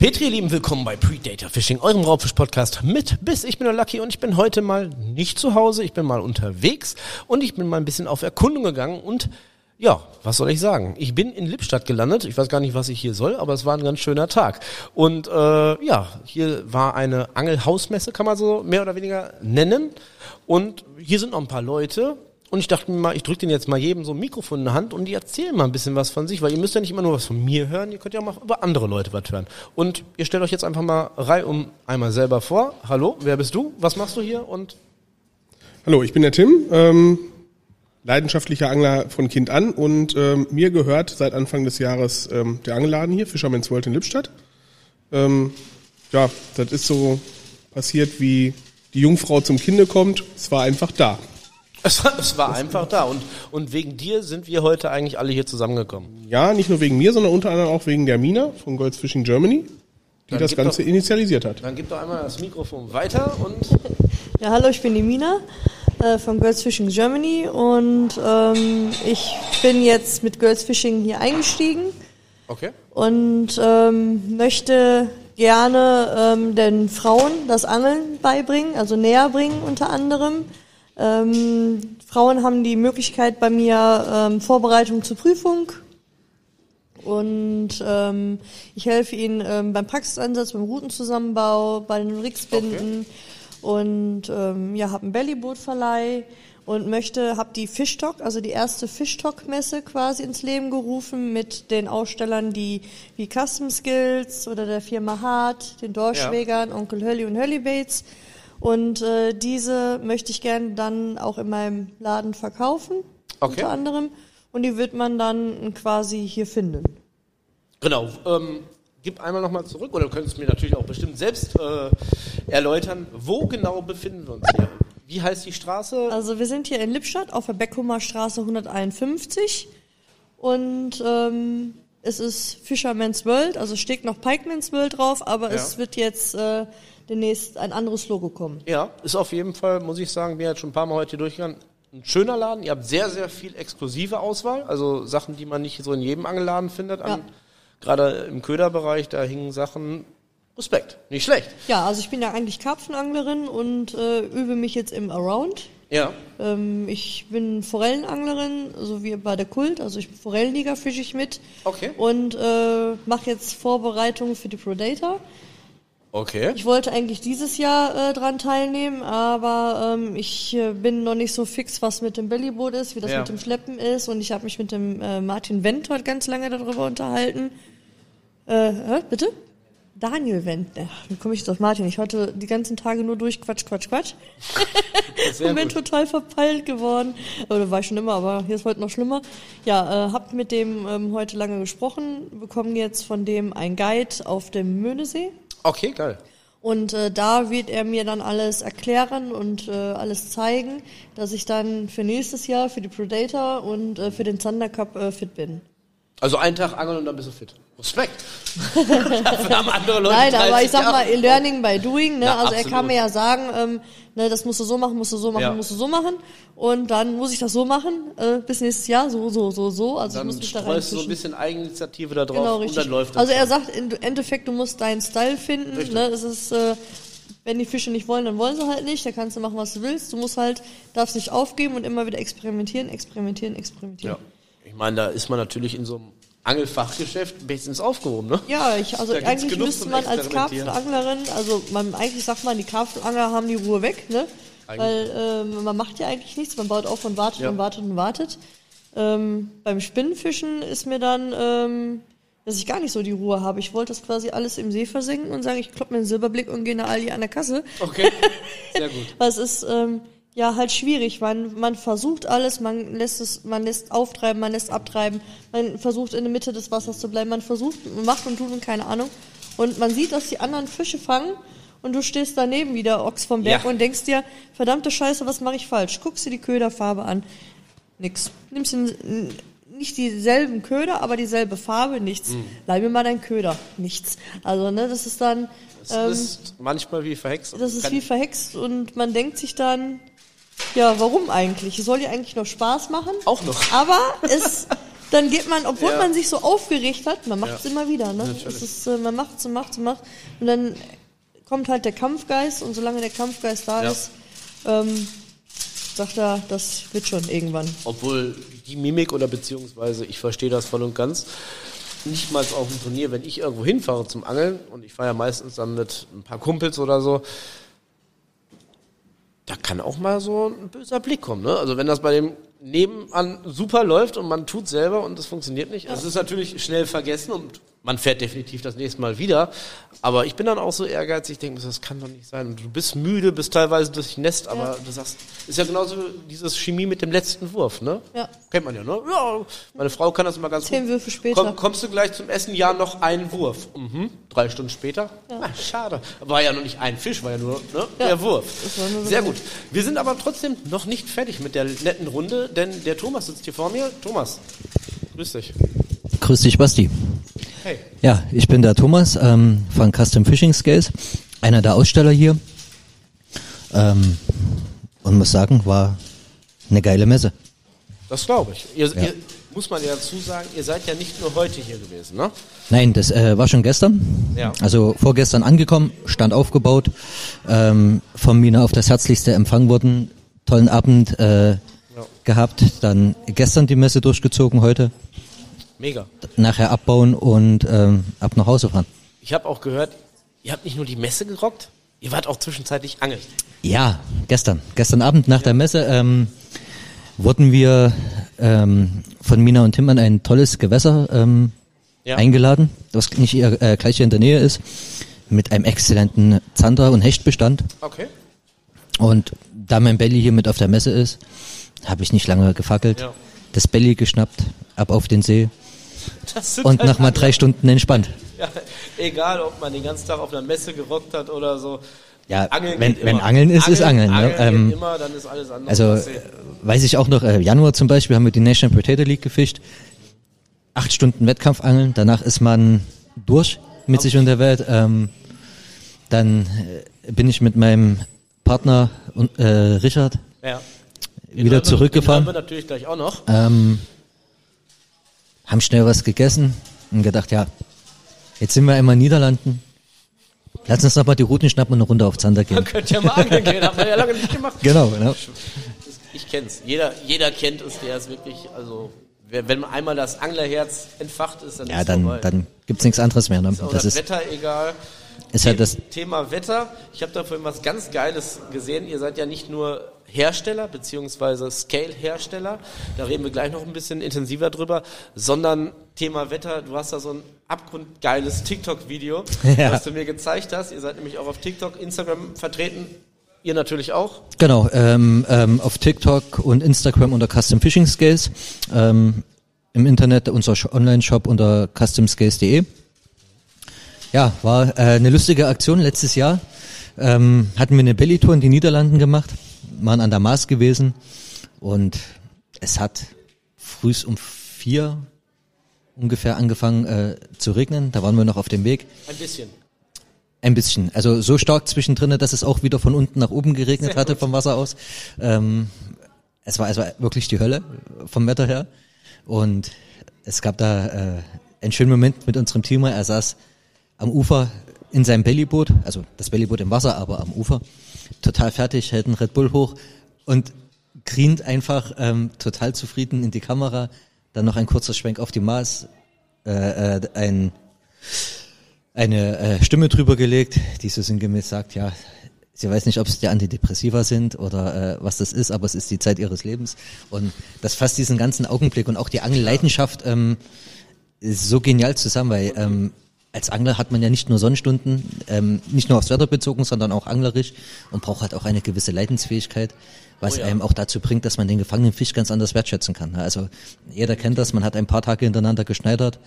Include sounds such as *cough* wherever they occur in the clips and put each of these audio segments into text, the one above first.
Petri, ihr Lieben, willkommen bei Predator Fishing, eurem Raubfisch-Podcast mit Biss. Ich bin der Lucky und ich bin heute mal nicht zu Hause, ich bin mal unterwegs und ich bin mal ein bisschen auf Erkundung gegangen und ja, was soll ich sagen? Ich bin in Lippstadt gelandet. Ich weiß gar nicht, was ich hier soll, aber es war ein ganz schöner Tag. Und äh, ja, hier war eine Angelhausmesse, kann man so mehr oder weniger nennen. Und hier sind noch ein paar Leute, und ich dachte mir mal, ich drücke den jetzt mal jedem so ein Mikrofon in die Hand und die erzählen mal ein bisschen was von sich, weil ihr müsst ja nicht immer nur was von mir hören, ihr könnt ja auch mal über andere Leute was hören. Und ihr stellt euch jetzt einfach mal reihum einmal selber vor. Hallo, wer bist du? Was machst du hier? Und Hallo, ich bin der Tim, ähm, leidenschaftlicher Angler von Kind an und ähm, mir gehört seit Anfang des Jahres ähm, der Angelladen hier, Fisherman's World in Lippstadt. Ähm, ja, das ist so passiert, wie die Jungfrau zum Kinde kommt. Es war einfach da. Es war, es war einfach da. Und, und wegen dir sind wir heute eigentlich alle hier zusammengekommen. Ja, nicht nur wegen mir, sondern unter anderem auch wegen der Mina von Golds Fishing Germany, die Dann das gib Ganze doch- initialisiert hat. Dann gib doch einmal das Mikrofon weiter und Ja, hallo, ich bin die Mina äh, von Girls Fishing Germany und ähm, ich bin jetzt mit Girls Fishing hier eingestiegen okay. und ähm, möchte gerne ähm, den Frauen das Angeln beibringen, also näher bringen unter anderem. Ähm, Frauen haben die Möglichkeit bei mir ähm, Vorbereitung zur Prüfung. Und ähm, ich helfe ihnen ähm, beim Praxisansatz, beim Routenzusammenbau, bei den Rigsbinden und ähm, ja, habe einen Bellyboot-Verleih und möchte, habe die Fishtalk, also die erste Fishtalk-Messe quasi ins Leben gerufen mit den Ausstellern, die wie Custom Skills oder der Firma Hart, den Dorschwägern, Onkel Hölli und Hölli Baits. Und äh, diese möchte ich gerne dann auch in meinem Laden verkaufen, Okay. unter anderem. Und die wird man dann quasi hier finden. Genau. Ähm, gib einmal nochmal zurück, oder du könntest mir natürlich auch bestimmt selbst äh, erläutern, wo genau befinden wir uns hier? Wie heißt die Straße? Also wir sind hier in Lippstadt auf der Beckhumer Straße 151 und ähm, es ist Fisherman's World, also steht noch Pikeman's World drauf, aber Ja. es wird jetzt äh, demnächst ein anderes Logo kommen. Ja, ist auf jeden Fall, muss ich sagen, bin jetzt schon ein paar Mal heute hier durchgegangen. Ein schöner Laden. Ihr habt sehr, sehr viel exklusive Auswahl. Also Sachen, die man nicht so in jedem Angelladen findet. Ja. Gerade im Köderbereich, da hingen Sachen. Respekt. Nicht schlecht. Ja, also ich bin ja eigentlich Karpfenanglerin und äh, übe mich jetzt im Around. Ja. Ähm, ich bin Forellenanglerin, so wie bei der Kult, also ich bin Forellenliga fische ich mit Okay. und äh, mache jetzt Vorbereitungen für die Predator. Okay. Ich wollte eigentlich dieses Jahr äh, dran teilnehmen, aber ähm, ich äh, bin noch nicht so fix, was mit dem Bellyboot ist, wie das Ja. mit dem Schleppen ist. Und ich habe mich mit dem äh, Martin Wendt heute ganz lange darüber unterhalten. Äh, bitte? Daniel Wendt. Ja, wie komme ich jetzt auf Martin? Ich heute die ganzen Tage nur durch Quatsch, Quatsch, Quatsch. *laughs* Und bin gut. total verpeilt geworden. Oder war ich schon immer, aber hier ist heute noch schlimmer. Ja, äh, hab mit dem ähm, heute lange gesprochen, bekommen jetzt von dem ein Guide auf dem Möhnesee. Okay, geil. Und äh, da wird er mir dann alles erklären und äh, alles zeigen, dass ich dann für nächstes Jahr für die Predator und äh, für den Thunder Cup äh, fit bin. Also einen Tag angeln und dann bist du fit. Respekt. Dafür *laughs* haben andere Leute Nein, aber 30 ich sag mal, Jahre. Learning by Doing, ne? Ja, also er absolut. kann mir ja sagen, ähm, ne, das musst du so machen, musst du so machen, Ja. musst du so machen. Und dann muss ich das so machen, äh, bis nächstes Jahr, so, so, so, so. Also ich Dann muss mich da du so ein bisschen Eigeninitiative da drauf Genau, und richtig. dann läuft das. also er sagt im Endeffekt, du musst deinen Style finden. Richtig. Ne? Es ist, äh, wenn die Fische nicht wollen, dann wollen sie halt nicht. Da kannst du machen, was du willst. Du musst halt, darfst nicht aufgeben und immer wieder experimentieren, experimentieren, experimentieren. Ja. Ich meine, da ist man natürlich in so einem Angelfachgeschäft bestens aufgehoben, ne? Ja, ich, also eigentlich müsste man als. Karpfenanglerin, also man eigentlich sagt man, die Karpfenangler haben die Ruhe weg, ne? Weil ähm, man macht ja eigentlich nichts, man baut auf und wartet Ja. und wartet und wartet. Ähm, beim Spinnenfischen ist mir dann, ähm, dass ich gar nicht so die Ruhe habe. Ich wollte das quasi alles im See versenken und sage, ich klopp mir einen Silberblick und gehe nach Aldi an der Kasse. Okay. Sehr gut. *laughs* Es ist ähm, ja halt schwierig. Man, man versucht alles, man lässt es, man lässt auftreiben, man lässt abtreiben, man versucht in der Mitte des Wassers zu bleiben, man versucht, man macht und tut und keine Ahnung. Und man sieht, dass die anderen Fische fangen und du stehst daneben wie der Ochs vom Berg Ja. und denkst dir, verdammte Scheiße, was mache ich falsch? Guckst dir die Köderfarbe an. Nix. Nimmst den, nicht dieselben Köder, aber dieselbe Farbe, nichts. Leih mir mal deinen Köder. Nichts. Also, ne, das ist dann. Das ist manchmal wie verhext. Das ist wie verhext und man denkt sich dann, ja, warum eigentlich? Es soll ja eigentlich noch Spaß machen. Auch noch. Aber es dann geht man, obwohl Ja. man sich so aufgeregt hat, man macht es Ja. immer wieder, ne? Es ist, äh, man macht es und macht es und macht und dann kommt halt der Kampfgeist und solange der Kampfgeist da Ja. ist, ähm, sagt er, das wird schon irgendwann. Obwohl die Mimik oder beziehungsweise ich verstehe das voll und ganz. Nicht mal auf dem Turnier, wenn ich irgendwo hinfahre zum Angeln und ich fahre ja meistens dann mit ein paar Kumpels oder so, da kann auch mal so ein böser Blick kommen. Ne? Also wenn das bei dem nebenan super läuft und man tut selber und es funktioniert nicht, es ist natürlich schnell vergessen und man fährt definitiv das nächste Mal wieder. Aber ich bin dann auch so ehrgeizig, ich denke, das kann doch nicht sein. Und du bist müde, bist teilweise durchnässt, aber du sagst, ist ja genauso dieses Chemie mit dem letzten Wurf, ne? Ja. Kennt man ja, ne? Ja, meine Frau kann das immer ganz Zehn gut. Würfe später. Komm, kommst du gleich zum Essen? Ja, noch ein Wurf. Mhm. Drei Stunden später? Ah, schade. War ja noch nicht ein Fisch, war ja nur ne, Ja. der Wurf. Das war nur so Sehr gut. Wir sind aber trotzdem noch nicht fertig mit der netten Runde, denn der Thomas sitzt hier vor mir. Thomas, grüß dich. Grüß dich, Basti. Hey. Ja, ich bin der Thomas ähm, von Custom Fishing Scales, einer der Aussteller hier. Ähm, und muss sagen, war eine geile Messe. Das glaube ich. Ihr, Ja. ihr, muss man ja dazu sagen, ihr seid ja nicht nur heute hier gewesen, ne? Nein, das äh, war schon gestern. Ja. Also vorgestern angekommen, Stand aufgebaut, ähm, von Mina auf das herzlichste empfangen worden, tollen Abend äh, gehabt, dann gestern die Messe durchgezogen, heute Mega. nachher abbauen und ähm, ab nach Hause fahren. Ich habe auch gehört, ihr habt nicht nur die Messe gerockt, ihr wart auch zwischenzeitlich angeln. Ja, gestern. Gestern Abend nach der Messe ähm, wurden wir ähm, von Mina und Tim an ein tolles Gewässer ähm, Ja. eingeladen, das nicht ihr, äh, gleich hier in der Nähe ist, mit einem exzellenten Zander- und Hechtbestand. Okay. Und da mein Belly hier mit auf der Messe ist, habe ich nicht lange gefackelt. Ja. Das Belly geschnappt, ab auf den See *laughs* und halt nochmal drei Stunden entspannt. Ja, egal, ob man den ganzen Tag auf einer Messe gerockt hat oder so. Ja, Angeln wenn- wenn. Angeln ist, ist Angeln, ne? Angeln Ähm, geht immer, dann ist alles andere. Also weiß ich auch noch, äh, Januar zum Beispiel haben wir die National Potato League gefischt. Acht Stunden Wettkampfangeln, danach ist man durch mit sich und der Welt. Ähm, dann äh, bin ich mit meinem Partner äh, Richard ja. Wieder Den zurückgefahren. haben wir natürlich gleich auch noch. Ähm, haben schnell was gegessen und gedacht, ja, jetzt sind wir einmal in Niederlanden. Lass uns noch mal die Routen schnappen und eine Runde auf Zander gehen. *laughs* Man könnte ja mal angeln gehen, haben wir ja lange nicht gemacht. Genau, genau. Ich kenn's. Jeder, jeder kennt es, der ist wirklich, also, wenn einmal das Anglerherz entfacht ist, dann Ja, ist dann, vorbei. dann gibt's nichts anderes mehr. Ne? ist auch Das das, ist, Wetter egal. ist halt das, Thema Wetter. Ich habe da vorhin was ganz Geiles gesehen. Ihr seid ja nicht nur Hersteller beziehungsweise Scale-Hersteller, da reden wir gleich noch ein bisschen intensiver drüber, sondern Thema Wetter. Du hast da so ein abgrundgeiles TikTok-Video, *laughs* Ja. was du mir gezeigt hast. Ihr seid nämlich auch auf TikTok, Instagram vertreten. Ihr natürlich auch. Genau, ähm, ähm, auf TikTok und Instagram unter Custom Fishing Scales, ähm, im Internet unser Sh- Online-Shop unter customscales.de. Ja, war äh, eine lustige Aktion letztes Jahr. Ähm, hatten wir eine Belly-Tour in die Niederlanden gemacht, waren an der Maas gewesen und es hat frühs um vier ungefähr angefangen äh, zu regnen. Da waren wir noch auf dem Weg. Ein bisschen. Ein bisschen. Also so stark zwischendrin, dass es auch wieder von unten nach oben geregnet hatte vom Wasser aus. Ähm, es war also wirklich die Hölle vom Wetter her. Und es gab da äh, einen schönen Moment mit unserem Teamer. Er saß am Ufer in seinem Bellyboot, also das Bellyboot im Wasser, aber am Ufer, total fertig, hält einen Red Bull hoch und grient einfach ähm, total zufrieden in die Kamera. Dann noch ein kurzer Schwenk auf die Maß, äh, äh, ein eine äh, Stimme drüber gelegt, die so sinngemäß sagt, ja, sie weiß nicht, ob es die Antidepressiva sind oder äh, was das ist, aber es ist die Zeit ihres Lebens. Und das fasst diesen ganzen Augenblick und auch die Angelleidenschaft ähm, so genial zusammen, weil ähm, als Angler hat man ja nicht nur Sonnenstunden, ähm, nicht nur aufs Wetter bezogen, sondern auch anglerisch und braucht halt auch eine gewisse Leidensfähigkeit, was Oh ja. einem auch dazu bringt, dass man den gefangenen Fisch ganz anders wertschätzen kann. ne? Also jeder kennt das, man hat ein paar Tage hintereinander geschneidert,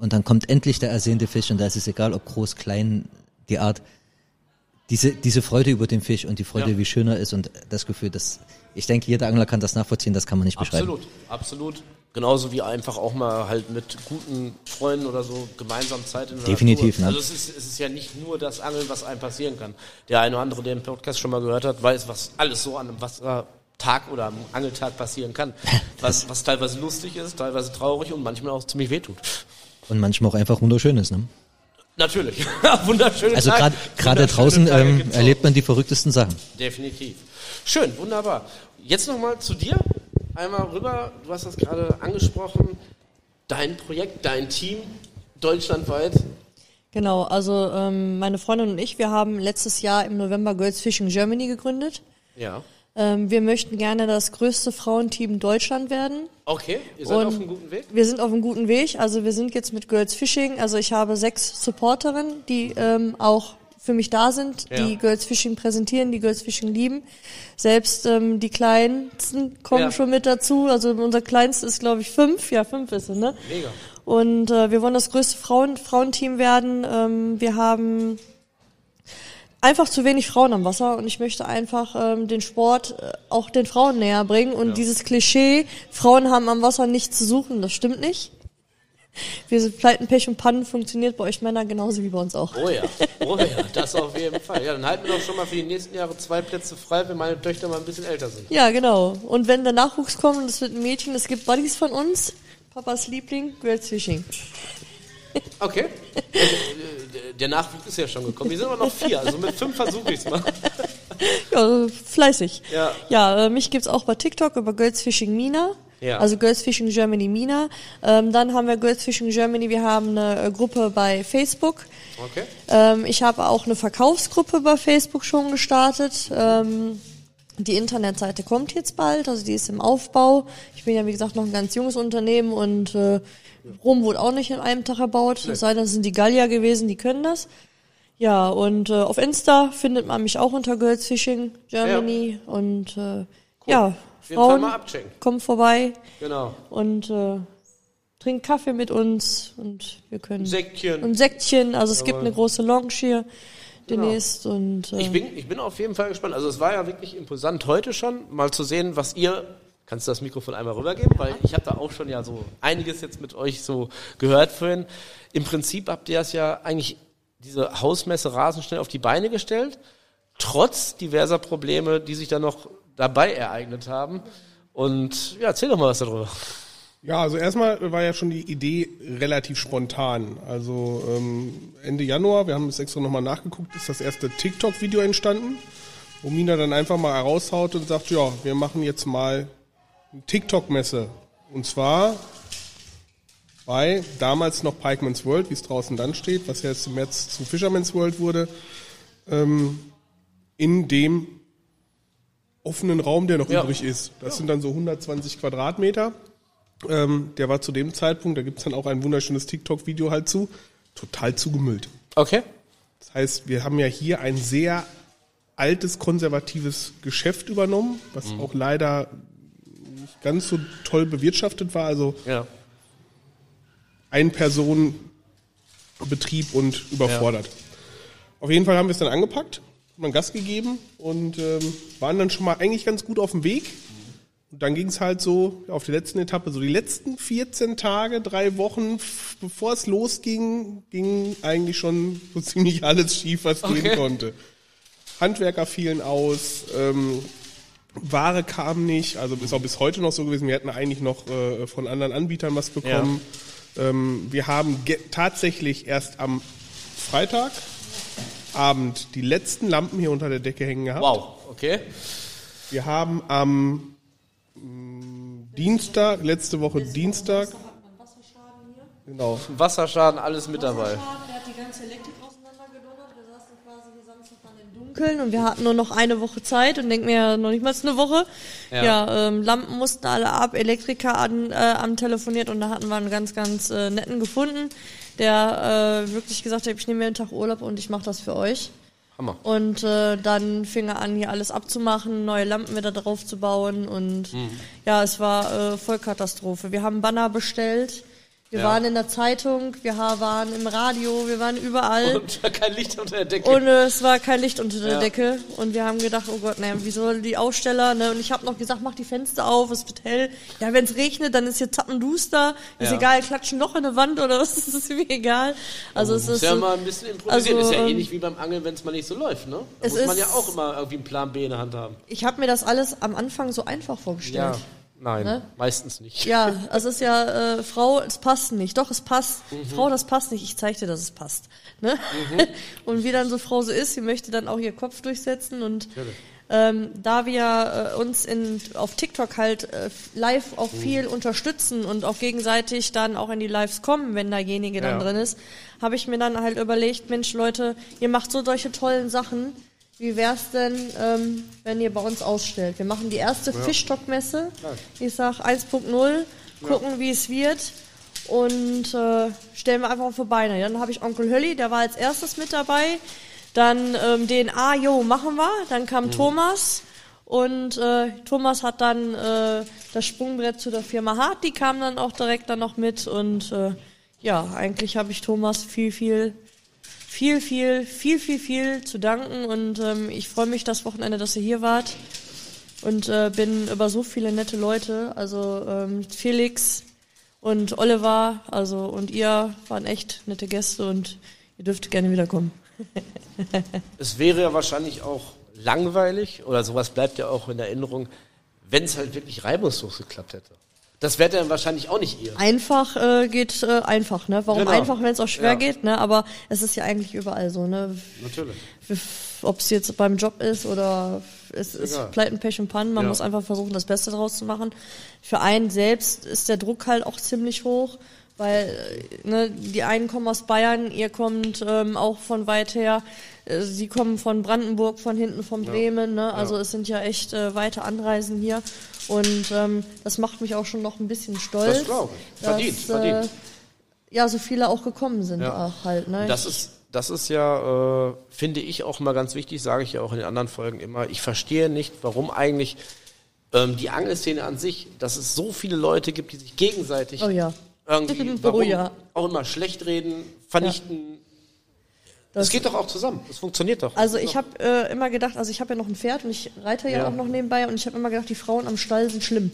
und dann kommt endlich der ersehnte Fisch und da ist es egal, ob groß, klein, die Art. Diese, diese Freude über den Fisch und die Freude, Ja. wie schön er ist und das Gefühl, dass ich denke, jeder Angler kann das nachvollziehen, das kann man nicht beschreiben. Absolut, absolut. Genauso wie einfach auch mal halt mit guten Freunden oder so gemeinsam Zeit in der Definitiv, Natur. ne? Also es ist, es ist ja nicht nur das Angeln, was einem passieren kann. Der eine oder andere, der den Podcast schon mal gehört hat, weiß, was alles so an einem Wasser Tag oder am Angeltag passieren kann. *laughs* Was, was teilweise lustig ist, teilweise traurig und manchmal auch ziemlich wehtut. Und manchmal auch einfach wunderschön ist, ne? Natürlich. *laughs* Wunderschöne Also Tag. gerade draußen ähm, erlebt man die verrücktesten Sachen. Definitiv. Schön, wunderbar. Jetzt nochmal zu dir. Einmal rüber, du hast das gerade angesprochen. Dein Projekt, dein Team, deutschlandweit. Genau, also ähm, meine Freundin und ich, wir haben letztes Jahr im November Girls Fishing Germany gegründet. Ja. Ähm, wir möchten gerne das größte Frauenteam Deutschland werden. Okay, ihr seid Und auf einem guten Weg. Wir sind auf einem guten Weg. Also wir sind jetzt mit Girls Fishing. Also ich habe sechs Supporterinnen, die ähm, auch für mich da sind, Ja. die Girls Fishing präsentieren, die Girls Fishing lieben. Selbst ähm, die Kleinsten kommen Ja. schon mit dazu. Also unser Kleinste ist, glaube ich, fünf. Ja, fünf ist er, ne? Mega. Und äh, wir wollen das größte Frauen Frauenteam werden. Ähm, wir haben einfach zu wenig Frauen am Wasser und ich möchte einfach ähm, den Sport äh, auch den Frauen näher bringen. Und dieses Klischee, Frauen haben am Wasser nichts zu suchen, das stimmt nicht. Wir sind Pleiten, Pech und Pannen funktioniert bei euch Männer genauso wie bei uns auch. Oh ja, oh ja, *laughs* das auf jeden Fall. Ja, dann halten wir doch schon mal für die nächsten Jahre zwei Plätze frei, wenn meine Töchter mal ein bisschen älter sind. Ja, genau. Und wenn der Nachwuchs kommt und es wird ein Mädchen, es gibt Buddies von uns, Papas Liebling, Girls Fishing. Okay. Der Nachwuchs ist ja schon gekommen. Wir sind aber noch vier, also mit fünf versuche ich es mal. Ja, fleißig. Ja. Ja, äh, mich gibt's auch bei TikTok über Girls Fishing Mina. Ja. Also Girls Fishing Germany Mina. Ähm, dann haben wir Girls Fishing Germany, wir haben eine äh, Gruppe bei Facebook. Okay. Ähm, ich habe auch eine Verkaufsgruppe bei Facebook schon gestartet. Ähm, die Internetseite kommt jetzt bald, also die ist im Aufbau. Ich bin ja wie gesagt noch ein ganz junges Unternehmen und äh, Rom wurde auch nicht in einem Tag erbaut. Es sei denn, es sind die Gallier gewesen, die können das. Ja, und äh, auf Insta findet man mich auch unter Girls Fishing Germany und äh, ja, Auf jeden Fall Frauen kommt vorbei Genau. und äh, trinkt Kaffee mit uns und wir können Säckchen. und Säckchen. Also es gibt eine große Lounge hier Genau. demnächst und äh, Ich bin, ich bin auf jeden Fall gespannt. Also es war ja wirklich imposant heute schon, mal zu sehen, was ihr. Kannst du das Mikrofon einmal rübergeben? Weil ich habe da auch schon ja so einiges jetzt mit euch so gehört vorhin. Im Prinzip habt ihr es ja eigentlich diese Hausmesse rasend schnell auf die Beine gestellt, trotz diverser Probleme, die sich da noch dabei ereignet haben. Und ja, erzähl doch mal was darüber. Ja, also erstmal war ja schon die Idee relativ spontan. Also ähm, Ende Januar, wir haben es extra nochmal nachgeguckt, ist das erste TikTok-Video entstanden, wo Mina dann einfach mal heraushaut und sagt, ja, wir machen jetzt mal TikTok-Messe. Und zwar bei damals noch Pikeman's World, wie es draußen dann steht, was ja jetzt im März zu Fisherman's World wurde, ähm, in dem offenen Raum, der noch Ja. übrig ist. Das sind dann so 120 Quadratmeter. Ähm, der war zu dem Zeitpunkt, da gibt's dann auch ein wunderschönes TikTok-Video halt zu, total zugemüllt. Okay. Das heißt, wir haben ja hier ein sehr altes, konservatives Geschäft übernommen, was auch leider ganz so toll bewirtschaftet war. Also Ja. ein Person Betrieb und überfordert. Auf jeden Fall haben wir es dann angepackt, haben dann Gas gegeben und ähm, waren dann schon mal eigentlich ganz gut auf dem Weg. Und dann ging es halt so auf die letzten Etappe, so die letzten 14 Tage, drei Wochen, bevor es losging, ging eigentlich schon so *laughs* ziemlich alles schief, was gehen konnte. Handwerker fielen aus, ähm, Ware kam nicht, also ist auch bis heute noch so gewesen. Wir hätten eigentlich noch äh, von anderen Anbietern was bekommen. Ähm, wir haben tatsächlich erst am Freitagabend die letzten Lampen hier unter der Decke hängen gehabt. Wow. Okay. Wir haben am mm, Dienstag, letzte Woche Dienstag, genau, Wasserschaden, alles mit dabei. Der hat die ganze Elektrik saßen quasi hier Samstag dann im Dunkeln und wir hatten nur noch eine Woche Zeit und denken mir noch nicht mal eine Woche. Ja. Ja, ähm, Lampen mussten alle ab, Elektriker an, äh, am telefoniert und da hatten wir einen ganz, ganz äh, netten gefunden, der äh, wirklich gesagt hat, ich nehme mir einen Tag Urlaub und ich mache das für euch. Hammer. Und äh, dann fing er an, hier alles abzumachen, neue Lampen wieder drauf zu bauen und ja, es war äh, Vollkatastrophe. Wir haben Banner bestellt, Wir Ja. waren in der Zeitung, wir waren im Radio, wir waren überall. *laughs* Und kein Licht unter der Decke. Und äh, es war kein Licht unter der Ja. Decke. Und wir haben gedacht, oh Gott, naja, wie soll die Aussteller, ne? Und ich habe noch gesagt, mach die Fenster auf, es wird hell. Ja, wenn es regnet, dann ist hier zappenduster. Ist Ja. egal, klatschen noch in eine Wand oder *laughs* was, das ist mir egal. Also es muss ist ja so- mal ein bisschen improvisieren. also, ist ja ähm, ähnlich wie beim Angeln, wenn es mal nicht so läuft, ne? Da Es muss man ja auch immer irgendwie einen Plan B in der Hand haben. ich habe mir das alles am Anfang so einfach vorgestellt. Nein, Ne? meistens nicht. Ja, also *laughs* es ist ja, äh, Frau, es passt nicht. Doch, es passt. Mhm. Frau, das passt nicht. Ich zeig dir, dass es passt. Ne? *laughs* und wie dann so Frau so ist, sie möchte dann auch ihr Kopf durchsetzen und ähm, da wir äh, uns in, auf TikTok halt äh, live auch Mhm. viel unterstützen und auch gegenseitig dann auch in die Lives kommen, wenn derjenige dann Ja. drin ist, habe ich mir dann halt überlegt, Mensch Leute, ihr macht so solche tollen Sachen. Wie wär's denn, ähm, wenn ihr bei uns ausstellt? Wir machen die erste Fischstockmesse. Ich sag 1.0, gucken, wie es wird und äh, stellen wir einfach auf die Beine. Dann habe ich Onkel Hölli, der war als erstes mit dabei. Dann ähm, den A, jo, machen wir. Dann kam Thomas und äh, Thomas hat dann äh, das Sprungbrett zu der Firma Hart, die kam dann auch direkt dann noch mit und äh, ja, eigentlich habe ich Thomas viel, viel viel, viel, viel, viel, viel zu danken und ähm, ich freue mich das Wochenende, dass ihr hier wart und äh, bin über so viele nette Leute, also ähm, Felix und Oliver, also und ihr waren echt nette Gäste und ihr dürft gerne wiederkommen. *laughs* Es wäre ja wahrscheinlich auch langweilig, oder sowas bleibt ja auch in Erinnerung, wenn es halt wirklich reibungslos geklappt hätte. Das wäre dann wahrscheinlich auch nicht ihr. Einfach äh, geht äh, einfach, ne? Warum Genau. einfach, wenn es auch schwer Ja. geht, ne? Aber es ist ja eigentlich überall so, ne? Natürlich. ob es jetzt beim Job ist oder es ist Egal. Pleiten, Pech und Pannen, man Ja. muss einfach versuchen, das Beste draus zu machen. Für einen selbst ist der Druck halt auch ziemlich hoch, weil äh, ne, die einen kommen aus Bayern, ihr kommt ähm, auch von weit her, äh, sie kommen von Brandenburg, von hinten von Bremen, ne? also es sind ja echt äh, weite Anreisen hier und ähm, das macht mich auch schon noch ein bisschen stolz. Das glaube ich. dass, Verdient, verdient. Äh, ja, so viele auch gekommen sind Ja. auch halt. Ne? Das ist, das ist ja, äh, finde ich auch mal ganz wichtig, sage ich ja auch in den anderen Folgen immer. Ich verstehe nicht, warum eigentlich ähm, die Angelszene an sich, dass es so viele Leute gibt, die sich gegenseitig Oh ja. irgendwie *laughs* Oh warum ja. auch immer schlecht reden, vernichten. Das, Das- geht doch auch zusammen. Das funktioniert doch. Also ich habe äh, immer gedacht, also ich habe ja noch ein Pferd und ich reite ja, Ja. auch noch nebenbei und ich habe immer gedacht, die Frauen am Stall sind schlimm.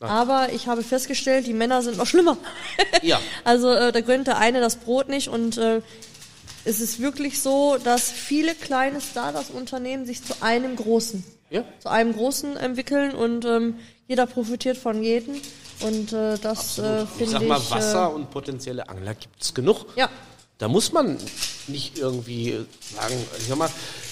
Aber ich habe festgestellt, die Männer sind noch schlimmer. Ja. *laughs* Also äh, da gönnt der eine das Brot nicht und äh, es ist wirklich so, dass viele kleine Stardust-Unternehmen sich zu einem großen, Ja. zu einem großen entwickeln und ähm, jeder profitiert von jedem und äh, das äh, Ich finde sag ich. mal, Wasser Äh, und potenzielle Angler gibt's genug. ja, Da muss man nicht irgendwie sagen, ich sag mal,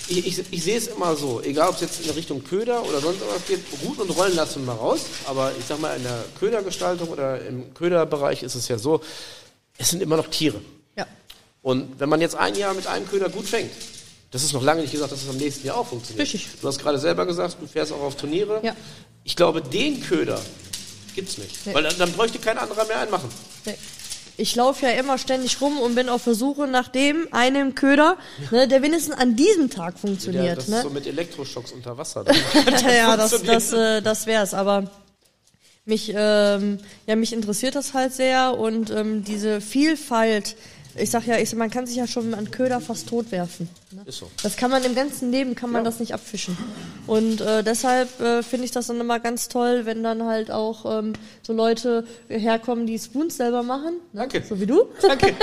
ich, ich, ich sehe es immer so, egal ob es jetzt in Richtung Köder oder sonst was geht, Ruten und Rollen lassen wir mal raus, aber ich sag mal, in der Ködergestaltung oder im Köderbereich ist es ja so, es sind immer noch Tiere. ja. Und wenn man jetzt ein Jahr mit einem Köder gut fängt, das ist noch lange nicht gesagt, dass es am nächsten Jahr auch funktioniert. Richtig. Du hast gerade selber gesagt, du fährst auch auf Turniere. Ja. Ich glaube, den Köder gibt's nicht. Nee. Weil dann, dann bräuchte kein anderer mehr einen machen. Nee. Ich laufe ja immer ständig rum und bin auf der Suche nach dem einen Köder, ne, der wenigstens an diesem Tag funktioniert. das ne? ist so mit Elektroschocks unter Wasser. *laughs* ja, das, das, äh, das wär's. Aber mich, ähm, ja, mich interessiert das halt sehr und ähm, diese Vielfalt. Ich sag ja, ich, man kann sich ja schon an Köder fast tot werfen. Ne? Ist so. Das kann man im ganzen Leben kann man Ja. das nicht abfischen. Und äh, deshalb äh, finde ich das dann immer ganz toll, wenn dann halt auch ähm, so Leute herkommen, die Spoons selber machen. Ne? Danke. So wie du. Danke.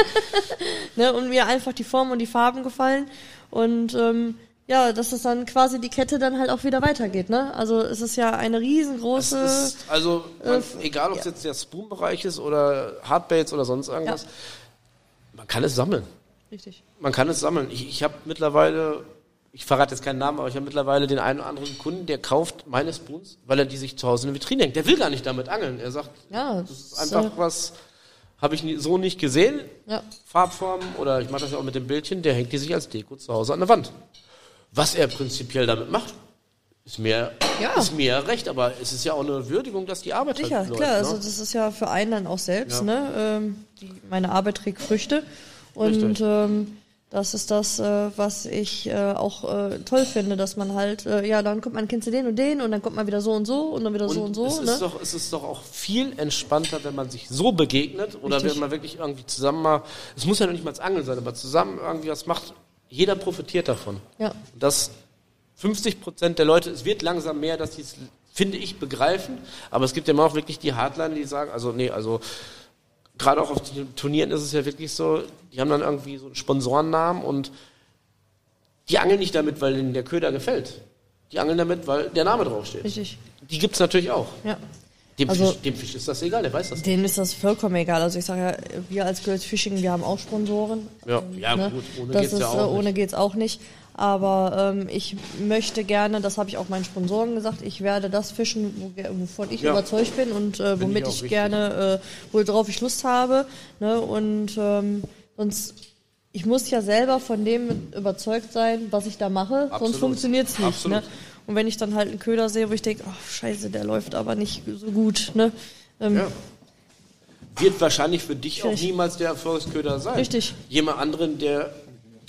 *laughs* ne? Und mir einfach die Formen und die Farben gefallen. Und ähm, ja, dass es dann quasi die Kette dann halt auch wieder weitergeht. Ne? Also es ist ja eine riesengroße. Es ist, also, man, äh, egal ob es jetzt der Spoon-Bereich ist oder Hardbaits oder sonst irgendwas, man kann es sammeln. Richtig. Man kann es sammeln. Ich, ich habe mittlerweile, ich verrate jetzt keinen Namen, aber ich habe mittlerweile den einen oder anderen Kunden, der kauft meine Spoons, weil er die sich zu Hause in eine Vitrine hängt. Der will gar nicht damit angeln. Er sagt, Ja, das ist einfach äh, was, habe ich so nicht gesehen. Ja. Farbformen oder ich mache das ja auch mit dem Bildchen, der hängt die sich als Deko zu Hause an der Wand. Was er prinzipiell damit macht, ist mir, Ja. ist mir recht, aber es ist ja auch eine Würdigung, dass die Arbeit Sicher, halt läuft. klar. ne? Also das ist ja für einen dann auch selbst. Ja. Ne? Ähm, die, meine Arbeit trägt Früchte. Und ähm, Das ist das, äh, was ich äh, auch äh, toll finde, dass man halt, äh, ja, dann kommt man, kennst du den und den und dann kommt man wieder so und so und dann wieder so und so. es, ne? ist doch, es ist doch auch viel entspannter, wenn man sich so begegnet oder Richtig. wenn man wirklich irgendwie zusammen mal, es muss ja noch nicht mal das Angeln sein, aber zusammen irgendwie was macht, jeder profitiert davon. Ja. Und das 50 Prozent der Leute, es wird langsam mehr, dass die es, finde ich, begreifen, aber es gibt ja immer auch wirklich die Hardliner, die sagen, also nee, also gerade auch auf den Turnieren ist es ja wirklich so, die haben dann irgendwie so einen Sponsorennamen und die angeln nicht damit, weil ihnen der Köder gefällt. Die angeln damit, weil der Name draufsteht. Richtig. Die gibt's natürlich auch. Ja. Dem, Also- Fisch, dem Fisch ist das egal, der weiß das. Denen ist das vollkommen egal. Also ich sage ja, wir als Girls Fishing, wir haben auch Sponsoren. Ja, ja ne? gut, ohne das geht's ist, ja äh, auch Ohne nicht. geht's auch nicht. Aber ähm, ich möchte gerne, das habe ich auch meinen Sponsoren gesagt, ich werde das fischen, wo, wovon ich Ja. überzeugt bin und äh, womit ich auch ich, gerne, äh, worauf ich Lust habe. Ne? Und ähm, sonst, ich muss ja selber von dem überzeugt sein, was ich da mache, Absolut. sonst funktioniert's nicht. Absolut. Ne? Und wenn ich dann halt einen Köder sehe, wo ich denke, oh scheiße, der läuft aber nicht so gut. Ne? Ähm, Ja. Wird wahrscheinlich für dich auch Richtig. niemals der Erfolgsköder sein. Richtig. Jemand anderen, der,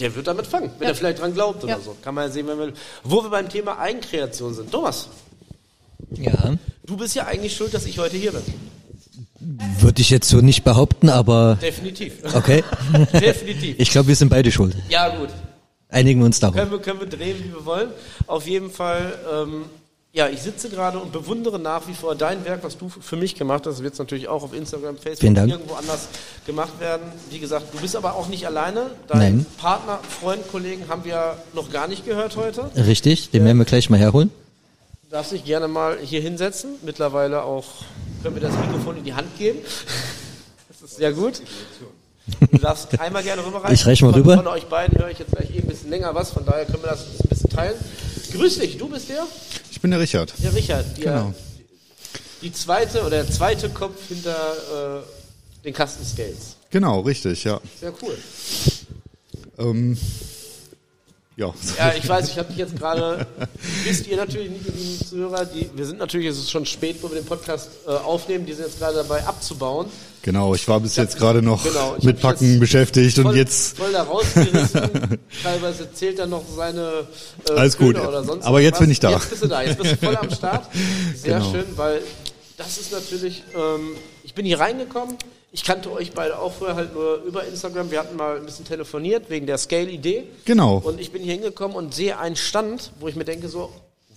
der wird damit fangen, wenn Ja. er vielleicht dran glaubt oder Ja. so. Kann man ja sehen, wenn wir, wo wir beim Thema Eigenkreation sind. Thomas, Ja, du bist ja eigentlich schuld, dass ich heute hier bin. würde ich jetzt so nicht behaupten, aber Definitiv. okay. *laughs* Definitiv. Ich glaube, wir sind beide schuld. Ja, gut. Einigen wir uns darauf. Können wir, können wir drehen, wie wir wollen. Auf jeden Fall, ähm, ja, ich sitze gerade und bewundere nach wie vor dein Werk, was du für mich gemacht hast. Wird es natürlich auch auf Instagram, Facebook, irgendwo anders gemacht werden. Wie gesagt, du bist aber auch nicht alleine. Dein Nein. Partner, Freund, Kollegen haben wir noch gar nicht gehört heute. Richtig, den werden wir gleich mal herholen. Du darfst dich gerne mal hier hinsetzen. Mittlerweile auch können wir das Mikrofon in die Hand geben. *laughs* Das ist sehr gut. Du darfst einmal gerne rüberreichen. Ich reich mal von, rüber. Von euch beiden höre ich jetzt gleich eben ein bisschen länger was, von daher können wir das ein bisschen teilen. Grüß dich, du bist der? Ich bin der Richard. Der Richard. Der, Genau. Die zweite oder der zweite Kopf hinter äh, den Kasten Scales. Genau, richtig, ja. Sehr cool. Ähm, ja. Ja, ich weiß, ich habe dich jetzt gerade, wisst ihr natürlich nicht, lieben Zuhörer, die, wir sind natürlich, es ist schon spät, wo wir den Podcast äh, aufnehmen, die sind jetzt gerade dabei abzubauen. Genau, ich war bis jetzt gerade noch Genau, mit Packen beschäftigt und voll, jetzt voll da rausgerissen. Teilweise zählt er noch seine äh, Alles gut. Köder oder sonst Aber jetzt irgendwas. bin ich da. Jetzt bist du da, jetzt bist du voll am Start. *laughs* Sehr Genau. schön, weil das ist natürlich, ähm, ich bin hier reingekommen. Ich kannte euch beide auch vorher halt nur über Instagram. Wir hatten mal ein bisschen telefoniert wegen der Scale-Idee. Genau. Und ich bin hier hingekommen und sehe einen Stand, wo ich mir denke so,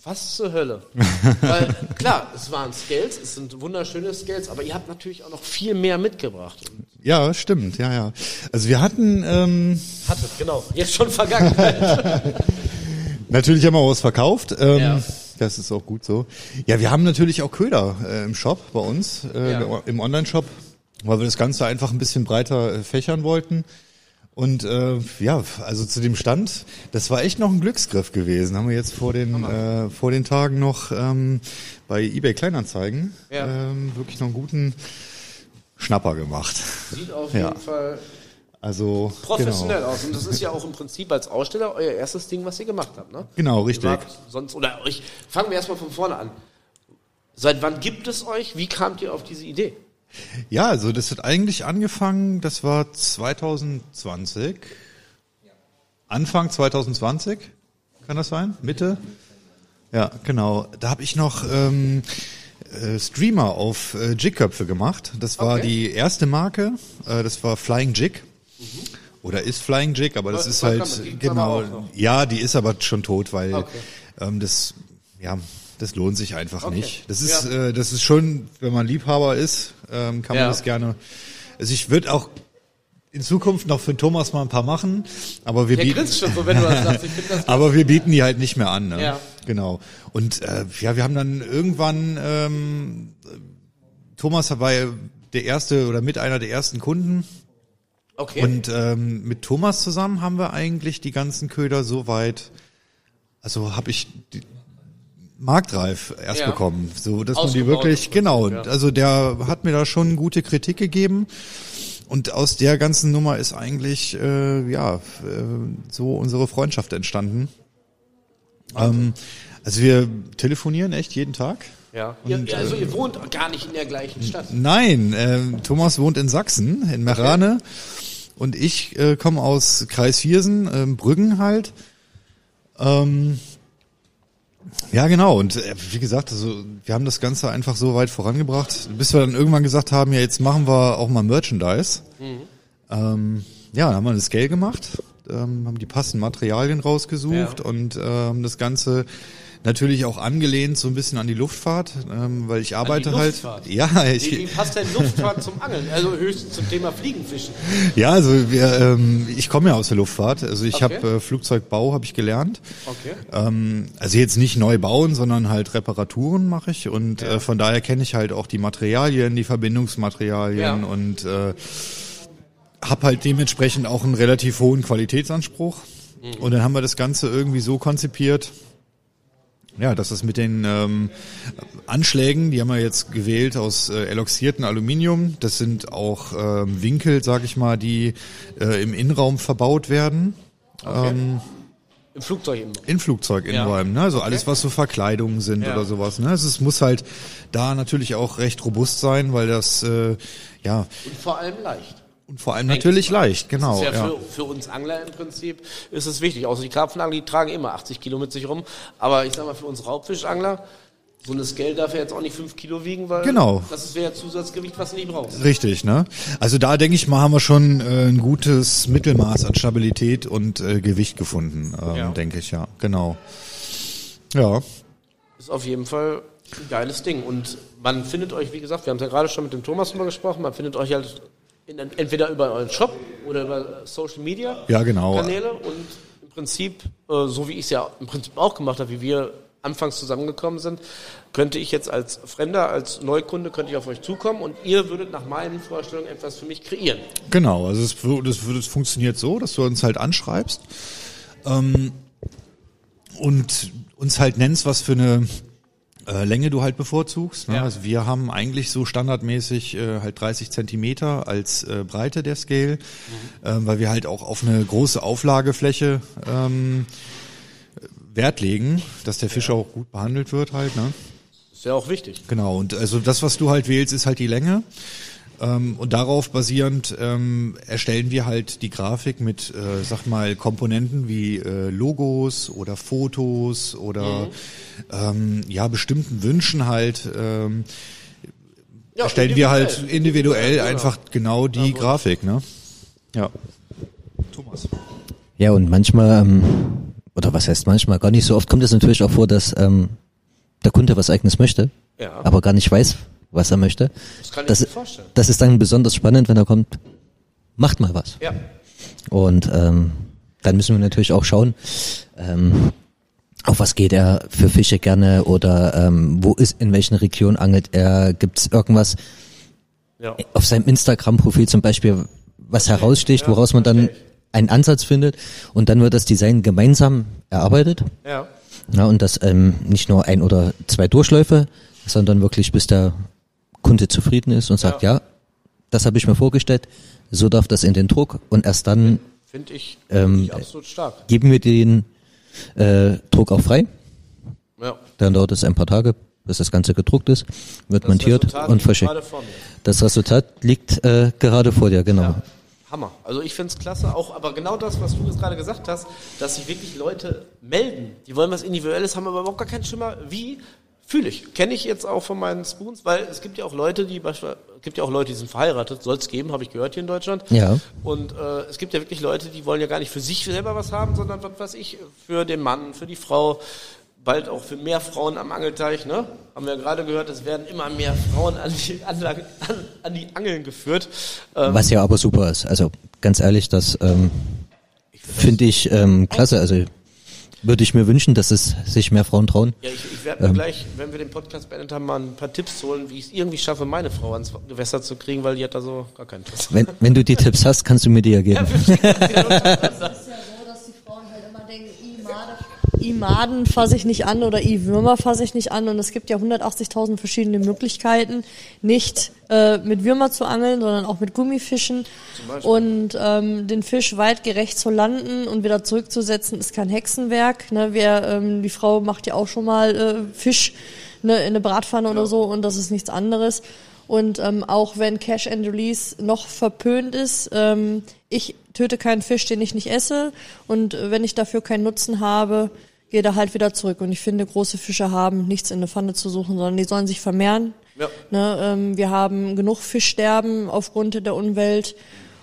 was zur Hölle? *laughs* Weil klar, es waren Scales, es sind wunderschöne Scales, aber ihr habt natürlich auch noch viel mehr mitgebracht. ja, stimmt, ja, ja. Also wir hatten ähm, Hattet, genau. Jetzt schon Vergangenheit. *laughs* natürlich haben wir was verkauft. Ähm, Ja. Das ist auch gut so. Ja, wir haben natürlich auch Köder äh, im Shop bei uns, äh, Ja. im Online-Shop, weil wir das Ganze einfach ein bisschen breiter äh, fächern wollten. Und äh, ja, also zu dem Stand, das war echt noch ein Glücksgriff gewesen. Haben wir jetzt vor den äh, vor den Tagen noch ähm, bei eBay Kleinanzeigen Ja. ähm, wirklich noch einen guten Schnapper gemacht. Sieht auf Ja. jeden Fall Also professionell genau, aus. Und das ist ja auch im Prinzip als Aussteller euer erstes Ding, was ihr gemacht habt, ne? genau richtig. sonst, oder euch, fangen wir erstmal von vorne an. Seit wann gibt es euch? Wie kamt ihr auf diese Idee? Ja, also das hat eigentlich angefangen, das war 2020. Anfang 2020, kann das sein? Mitte? Ja, genau. Da habe ich noch ähm, äh, Streamer auf äh, Jigköpfe gemacht. Das war Okay. die erste Marke. Äh, das war Flying Jig. Oder ist Flying Jig, aber das Voll- ist halt genau. Ja, die ist aber schon tot, weil Okay. ähm, das ja das lohnt sich einfach Okay. nicht. Das ist Ja. äh, das ist schon, wenn man Liebhaber ist, ähm, kann man Ja. das gerne. Also ich würde auch in Zukunft noch für den Thomas mal ein paar machen, aber wir Der bieten schon so, wenn du das sagst. Ich das *laughs* aber wir bieten die halt nicht mehr an. Ne? Ja. Genau. Und äh, ja, wir haben dann irgendwann ähm, Thomas ja der erste oder mit einer der ersten Kunden okay. und ähm, mit Thomas zusammen haben wir eigentlich die ganzen Köder so weit, also habe ich die, marktreif erst Ja. bekommen, so dass man die wirklich genau. ja. Also der hat mir da schon gute Kritik gegeben und aus der ganzen Nummer ist eigentlich äh, ja äh, so unsere Freundschaft entstanden. Ähm, also wir telefonieren echt jeden Tag. ja. Ihr, also ihr wohnt gar nicht in der gleichen Stadt. Nein, äh, Thomas wohnt in Sachsen, in Merane. und ich äh, komme aus Kreis Viersen, ähm, Brüggen halt. Ähm, ja, genau. Und äh, wie gesagt, also wir haben das Ganze einfach so weit vorangebracht, bis wir dann irgendwann gesagt haben, ja, jetzt machen wir auch mal Merchandise. Ähm, ja, dann haben wir eine Scale gemacht, ähm, haben die passenden Materialien rausgesucht Ja. und ähm, das Ganze natürlich auch angelehnt so ein bisschen an die Luftfahrt, ähm, weil ich arbeite halt. Ja, Wie, ich, wie passt denn Luftfahrt zum Angeln? Also höchstens zum Thema Fliegenfischen. ja, also wir, ähm, ich komme ja aus der Luftfahrt. Also ich Okay. habe äh, Flugzeugbau habe ich gelernt. Okay. Ähm, also jetzt nicht neu bauen, sondern halt Reparaturen mache ich und äh, von daher kenne ich halt auch die Materialien, die Verbindungsmaterialien Ja. und äh, habe halt dementsprechend auch einen relativ hohen Qualitätsanspruch. Mhm. Und dann haben wir das Ganze irgendwie so konzipiert, ja, dass es mit den ähm, Anschlägen, die haben wir jetzt gewählt aus äh, eloxierten Aluminium. Das sind auch ähm, Winkel, sag ich mal, die äh, im Innenraum verbaut werden. Ähm, Im Flugzeug immer. in Flugzeuginnenräumen, ne? Also alles, was so Verkleidungen sind Ja. oder sowas. Ne? Also es muss halt da natürlich auch recht robust sein, weil das äh, ja Und vor allem leicht. Und vor allem natürlich leicht, genau. Das ist ja, ja. Für, für uns Angler im Prinzip ist es wichtig. Außer die Karpfenangler, die tragen immer 80 Kilo mit sich rum. Aber ich sag mal, für uns Raubfischangler, so eine Scale darf ja jetzt auch nicht 5 Kilo wiegen, weil Genau. das wäre ja Zusatzgewicht, was du nicht brauchst. Richtig, ne? Also da denke ich mal, haben wir schon äh, ein gutes Mittelmaß an Stabilität und äh, Gewicht gefunden, ähm, Ja. denke ich, ja. Genau. Ja. Ist auf jeden Fall ein geiles Ding. Und man findet euch, wie gesagt, wir haben es ja gerade schon mit dem Thomas drüber gesprochen, man findet euch halt entweder über euren Shop oder über Social Media Ja, genau. Kanäle und im Prinzip, äh, so wie ich es ja im Prinzip auch gemacht habe, wie wir anfangs zusammengekommen sind, könnte ich jetzt als Fremder, als Neukunde, könnte ich auf euch zukommen und ihr würdet nach meinen Vorstellungen etwas für mich kreieren. Genau, also es, das, das funktioniert so, dass du uns halt anschreibst ähm, und uns halt nennst, was für eine äh, Länge du halt bevorzugst. Ne? Ja. Also wir haben eigentlich so standardmäßig äh, halt 30 Zentimeter als äh, Breite der Scale, ähm, weil wir halt auch auf eine große Auflagefläche ähm, Wert legen, dass der Fisch auch gut behandelt wird halt. Ne? Ist ja auch wichtig. Genau, und also das, was du halt wählst, ist halt die Länge. Ähm, und darauf basierend ähm, erstellen wir halt die Grafik mit, äh, sag mal, Komponenten wie äh, Logos oder Fotos oder ähm, ja bestimmten Wünschen halt. Ähm, Ja, erstellen wir halt individuell. individuell Genau. einfach genau die Grafik, ne? Ja. Thomas. Ja, und manchmal, ähm, oder was heißt manchmal, gar nicht so oft kommt es natürlich auch vor, dass ähm, der Kunde was eigenes möchte, Ja. aber gar nicht weiß, was er möchte. Das kann ich das, mir vorstellen. das ist dann besonders spannend, wenn er kommt, macht mal was. Ja. Und ähm, dann müssen wir natürlich auch schauen, ähm, auf was geht er für Fische gerne oder ähm, wo ist, in welchen Regionen angelt er, gibt es irgendwas Ja. auf seinem Instagram-Profil zum Beispiel, was heraussticht, woraus man dann einen Ansatz findet und dann wird das Design gemeinsam erarbeitet. Ja. Ja, und das ähm, nicht nur ein oder zwei Durchläufe, sondern wirklich bis der Kunde zufrieden ist und sagt, ja, das habe ich mir vorgestellt, so darf das in den Druck und erst dann Finde ich, Ähm, ich absolut stark. geben wir den äh, Druck auch frei. Ja. Dann dauert es ein paar Tage, bis das Ganze gedruckt ist, wird Das montiert Resultat und verschickt. Das Resultat liegt äh, gerade vor dir, genau. Ja. Hammer. Also ich find's klasse, auch, aber genau das, was du jetzt gerade gesagt hast, dass sich wirklich Leute melden. Die wollen was Individuelles, haben aber überhaupt gar keinen Schimmer. Wie? Fühle ich. Kenne ich jetzt auch von meinen Spoons, weil es gibt ja auch Leute, die beispielsweise, es gibt ja auch Leute, die sind verheiratet, soll es geben, habe ich gehört hier in Deutschland. Ja. Und äh, es gibt ja wirklich Leute, die wollen ja gar nicht für sich selber was haben, sondern was weiß ich, für den Mann, für die Frau, bald auch für mehr Frauen am Angelteich, ne? Haben wir ja gerade gehört, es werden immer mehr Frauen an die, an, an, an die Angeln geführt. Ähm, Was ja aber super ist. Also ganz ehrlich, das ähm, finde ich ähm, klasse. Also würde ich mir wünschen, dass es sich mehr Frauen trauen. Ja, ich, ich werde Ähm. mir gleich, wenn wir den Podcast beendet haben, mal ein paar Tipps holen, wie ich es irgendwie schaffe, meine Frau ans Gewässer zu kriegen, weil die hat da so gar keinen Interesse. Wenn, wenn du die Tipps hast, kannst du mir die ja geben. ja *laughs* so, dass die Frauen halt immer denken, i Made, i Maden fasse ich nicht an oder i Würmer fasse ich nicht an und es gibt ja 180.000 verschiedene Möglichkeiten, nicht äh, mit Würmer zu angeln, sondern auch mit Gummifischen und ähm, den Fisch weitgerecht zu landen und wieder zurückzusetzen ist kein Hexenwerk. Ne? Wir, ähm, die Frau macht ja auch schon mal äh, Fisch ne, in eine Bratpfanne oder so und das ist nichts anderes. Und ähm, auch wenn Cash and Release noch verpönt ist, ähm, ich töte keinen Fisch, den ich nicht esse. Und äh, wenn ich dafür keinen Nutzen habe, gehe da halt wieder zurück. Und ich finde, große Fische haben nichts in der Pfanne zu suchen, sondern die sollen sich vermehren. Ja. Ne, ähm, wir haben genug Fischsterben aufgrund der Umwelt.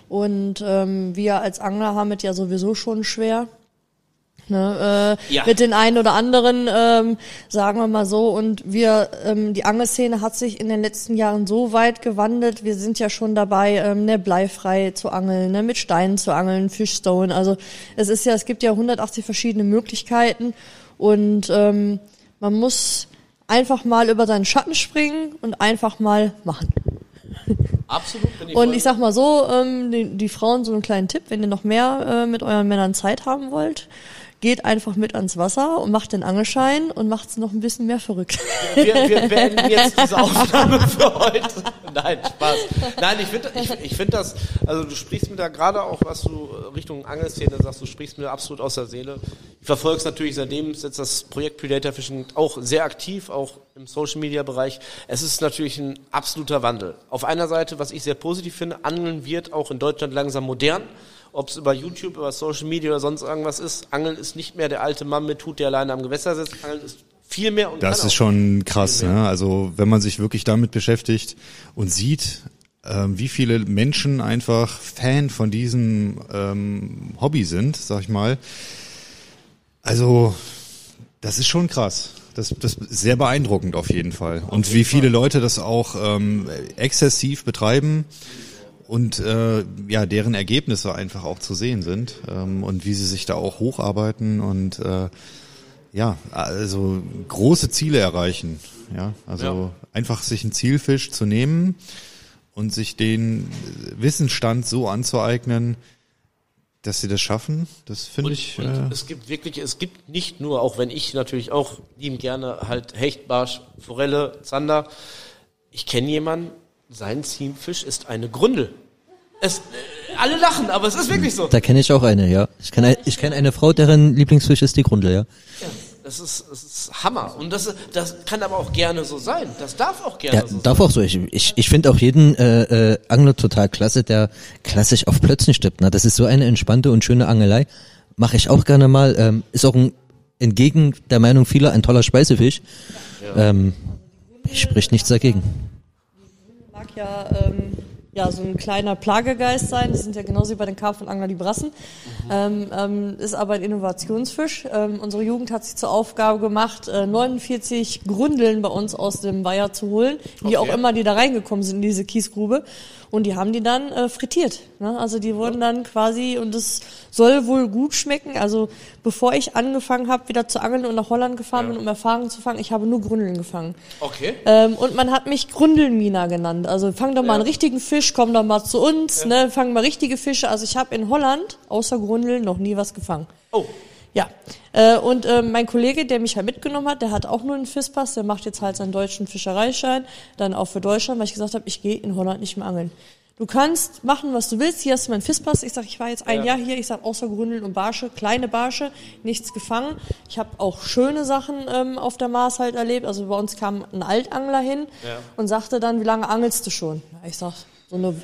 Und ähm, wir als Angler haben es ja sowieso schon schwer. Ne, äh, Ja. Mit den einen oder anderen, ähm, sagen wir mal so. Und wir, ähm, die Angelszene hat sich in den letzten Jahren so weit gewandelt. Wir sind ja schon dabei, ähm, ne, bleifrei zu angeln, ne, mit Steinen zu angeln, Fischstone. Also es ist ja, es gibt ja 180 verschiedene Möglichkeiten und ähm, man muss einfach mal über seinen Schatten springen und einfach mal machen. Absolut bin ich Und ich sag mal so, ähm, die, die Frauen so einen kleinen Tipp, wenn ihr noch mehr äh, mit euren Männern Zeit haben wollt, geht einfach mit ans Wasser und macht den Angelschein und macht's noch ein bisschen mehr verrückt. wir, wir beenden jetzt *laughs* diese Aufnahme für heute. Nein, Spaß. Nein, ich finde ich, ich find das, also du sprichst mir da gerade auch, was du Richtung Angelszene sagst, du sprichst mir absolut aus der Seele. Ich verfolge es natürlich seitdem, jetzt das Projekt Predator Fishing auch sehr aktiv, auch im Social Media Bereich. Es ist natürlich ein absoluter Wandel. Auf einer Seite, was ich sehr positiv finde, Angeln wird auch in Deutschland langsam modern. Ob es über YouTube, über Social Media oder sonst irgendwas ist. Angeln ist nicht mehr der alte Mann mit Hut, der alleine am Gewässer sitzt. Angeln ist viel mehr und Das ist schon krass, ne? Also wenn man sich wirklich damit beschäftigt und sieht, ähm, wie viele Menschen einfach Fan von diesem ähm, Hobby sind, sag ich mal. Also das ist schon krass. Das, das ist sehr beeindruckend auf jeden Fall. Und wie viele Leute das auch ähm, exzessiv betreiben und äh, ja, deren Ergebnisse einfach auch zu sehen sind ähm, und wie sie sich da auch hocharbeiten und äh, ja, also große Ziele erreichen. Ja, also Ja. einfach sich einen Zielfisch zu nehmen und sich den Wissensstand so anzueignen, dass sie das schaffen. Das finde ich. und Äh, es gibt wirklich, es gibt nicht nur, auch wenn ich natürlich auch lieben gerne halt Hecht, Barsch, Forelle, Zander. Ich kenne jemanden, sein Zielfisch ist eine Grundel. Es, äh, alle lachen, aber es ist wirklich so. Da kenne ich auch eine, ja. Ich kenne ich kenn eine Frau, deren Lieblingsfisch ist die Grundel, ja. Das ist, das ist Hammer. Und das, das kann aber auch gerne so sein. Das darf auch gerne Ja, so darf auch so. Ich, ich, ich finde auch jeden äh, äh, Angler total klasse, der klassisch auf Plötzen stippt. Ne? Das ist so eine entspannte und schöne Angelei. Mache ich auch gerne mal. Ähm, ist auch ein, entgegen der Meinung vieler ein toller Speisefisch. Ähm, spricht nichts dagegen. Mag ja, ähm, ja so ein kleiner Plagegeist sein. Das sind ja genauso wie bei den Karpfenangler die Brassen. Ähm, ähm, ist aber ein Innovationsfisch. Ähm, unsere Jugend hat sich zur Aufgabe gemacht, äh, 49 Grundeln bei uns aus dem Weiher zu holen, wie Okay. auch immer die da reingekommen sind in diese Kiesgrube. Und die haben die dann äh, frittiert. Ne? Also die wurden dann quasi, und es soll wohl gut schmecken. Also bevor ich angefangen habe, wieder zu angeln und nach Holland gefahren bin, um Erfahrungen zu fangen, ich habe nur Grundeln gefangen. Okay. Ähm, und man hat mich Grundelmina genannt. Also fang doch mal einen richtigen Fisch, komm doch mal zu uns, ne, fang mal richtige Fische. Also ich habe in Holland außer Grundeln noch nie was gefangen. Oh, Ja. Äh, und äh, mein Kollege, der mich halt mitgenommen hat, der hat auch nur einen Fischpass, der macht jetzt halt seinen deutschen Fischereischein, dann auch für Deutschland, weil ich gesagt habe, ich gehe in Holland nicht mehr angeln. Du kannst machen, was du willst. Hier hast du meinen Fischpass. Ich sag, ich war jetzt ein Jahr hier. Ich sag, außer Grundeln und Barsche, kleine Barsche, nichts gefangen. Ich habe auch schöne Sachen ähm, auf der Maas halt erlebt. Also bei uns kam ein Altangler hin und sagte dann, wie lange angelst du schon? Ja, Ich sag, so eine,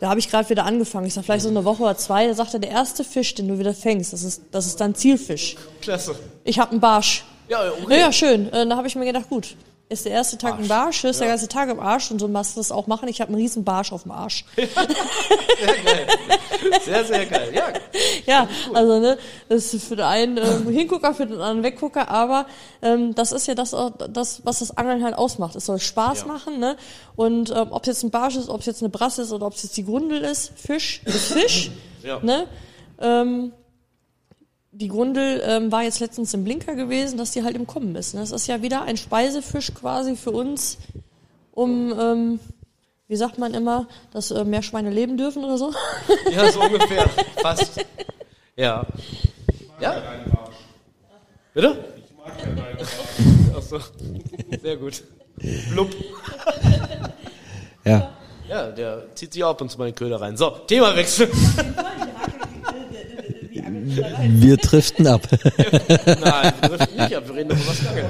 da habe ich gerade wieder angefangen. Ich sag, vielleicht so eine Woche oder zwei. Da sagte, der erste Fisch, den du wieder fängst, das ist, das ist dann Zielfisch. klasse. Ich habe einen Barsch. Ja, okay. Naja, schön. Äh, da habe ich mir gedacht, gut, ist der erste Tag ein Barsch, ist der ganze Tag im Arsch und so machst du das auch machen. Ich habe einen riesen Barsch auf dem Arsch. *laughs* Sehr geil. Sehr, sehr geil. Ja, *laughs* ja, also ne, das ist für den einen ähm, Hingucker, für den anderen Weggucker, aber ähm, das ist ja das, auch das, was das Angeln halt ausmacht. Es soll Spaß Ja. machen, ne? Und ähm, ob es jetzt ein Barsch ist, ob es jetzt eine Brasse ist oder ob es jetzt die Grundel ist, Fisch ist Fisch, Ja. ne? Ähm, die Grundel ähm, war jetzt letztens im Blinker gewesen, dass die halt im Kommen ist. Ne? Das ist ja wieder ein Speisefisch quasi für uns, um, ähm, wie sagt man immer, dass äh, mehr Schweine leben dürfen oder so. *laughs* ja so ungefähr. Fast. Ja. Ja? Bitte? Ach so. Sehr gut. Blub. Ja. Ja, der zieht sich auch ab und zu mal in den Köder rein. So, Themawechsel. *laughs* Wir driften ab. *laughs* Nein, wir driften nicht ab. Wir reden über das Angeln.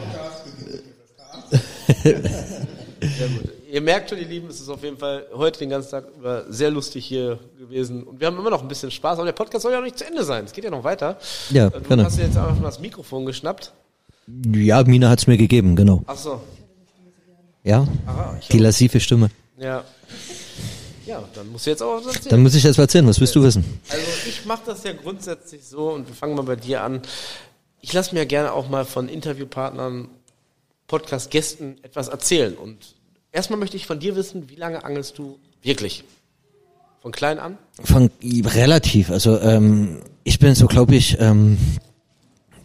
Sehr gut. ihr merkt schon, ihr Lieben, es ist auf jeden Fall heute den ganzen Tag über sehr lustig hier gewesen. Und wir haben immer noch ein bisschen Spaß, aber der Podcast soll ja noch nicht zu Ende sein. Es geht ja noch weiter. Ja, du genau. hast dir jetzt einfach mal das Mikrofon geschnappt. Ja, Mina hat's mir gegeben, genau. Ach so. Ja, Aha, die lassive Stimme. Ja. Ja, dann musst du jetzt auch was erzählen. Dann muss ich jetzt was erzählen, was willst du wissen? Also ich mache das ja grundsätzlich so und wir fangen mal bei dir an. Ich lasse mir gerne auch mal von Interviewpartnern, Podcast-Gästen etwas erzählen. Und erstmal möchte ich von dir wissen, wie lange angelst du wirklich? Von klein an? Von relativ, also ähm, ich bin so, glaube ich, ähm,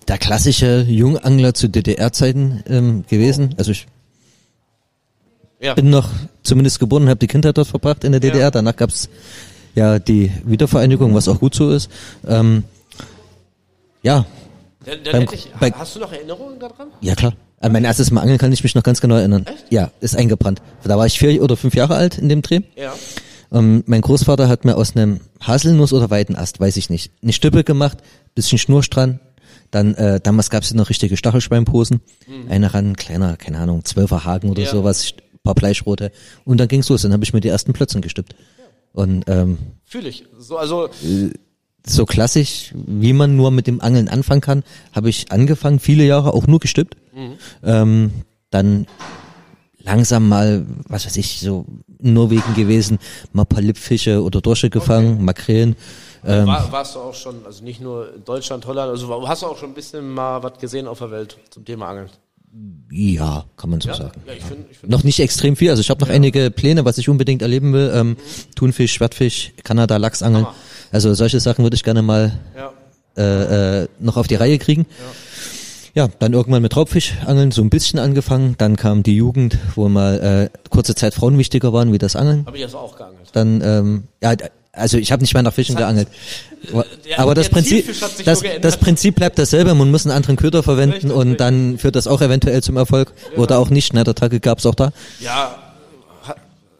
der klassische Jungangler zu DDR-Zeiten ähm, gewesen. Also ich Ja. bin noch zumindest geboren und habe die Kindheit dort verbracht in der DDR. Ja. Danach gab's ja die Wiedervereinigung, was auch gut so ist. Ähm, ja, Dann, dann Beim- ich, bei- hast du noch Erinnerungen daran? ja klar. An mein erstes Mal angeln kann ich mich noch ganz genau erinnern. Echt? Ja, ist eingebrannt. Da war ich vier oder fünf Jahre alt in dem Dreh. Ja. Ähm, mein Großvater hat mir aus einem Haselnuss oder Weidenast, weiß ich nicht, eine Stippe gemacht, bisschen Schnurstrand. Dann äh, damals gab es noch richtige Stachelschweinposen. Einer ran, kleiner, keine Ahnung, zwölfer Haken oder Mhm. Ja. sowas, paar Fleischrote. Und dann ging's los. Dann habe ich mir die ersten Plötzen gestippt. Und ähm, Fühle ich. So, also, so klassisch, wie man nur mit dem Angeln anfangen kann, habe ich angefangen, viele Jahre auch nur gestippt. Ähm, dann langsam mal, was weiß ich, so in Norwegen gewesen, mal ein paar Lippfische oder Dorsche gefangen, Makrelen. Ähm, war, warst du auch schon, also nicht nur in Deutschland, Holland, also hast du auch schon ein bisschen mal was gesehen auf der Welt zum Thema Angeln? Ja, kann man so Ja, sagen. ja ich finde, ich find, Noch nicht extrem viel, also ich habe noch einige Pläne, was ich unbedingt erleben will. Ähm, Thunfisch, Schwertfisch, Kanada, Lachsangeln. Hammer. Also solche Sachen würde ich gerne mal ja. äh, äh, noch auf die Reihe kriegen. Ja. dann irgendwann mit Raubfischangeln so ein bisschen angefangen. Dann kam die Jugend, wo mal äh, kurze Zeit Frauen wichtiger waren wie das Angeln. Habe ich also auch geangelt. Dann, ähm, ja, also ich habe nicht mehr nach Fischen geangelt. Aber, der- aber das Prinzip, das, das Prinzip bleibt dasselbe. Man muss einen anderen Köder verwenden Richtig, und richtig. dann führt das auch eventuell zum Erfolg oder auch nicht. Ne, der Tag gab's auch da. Ja,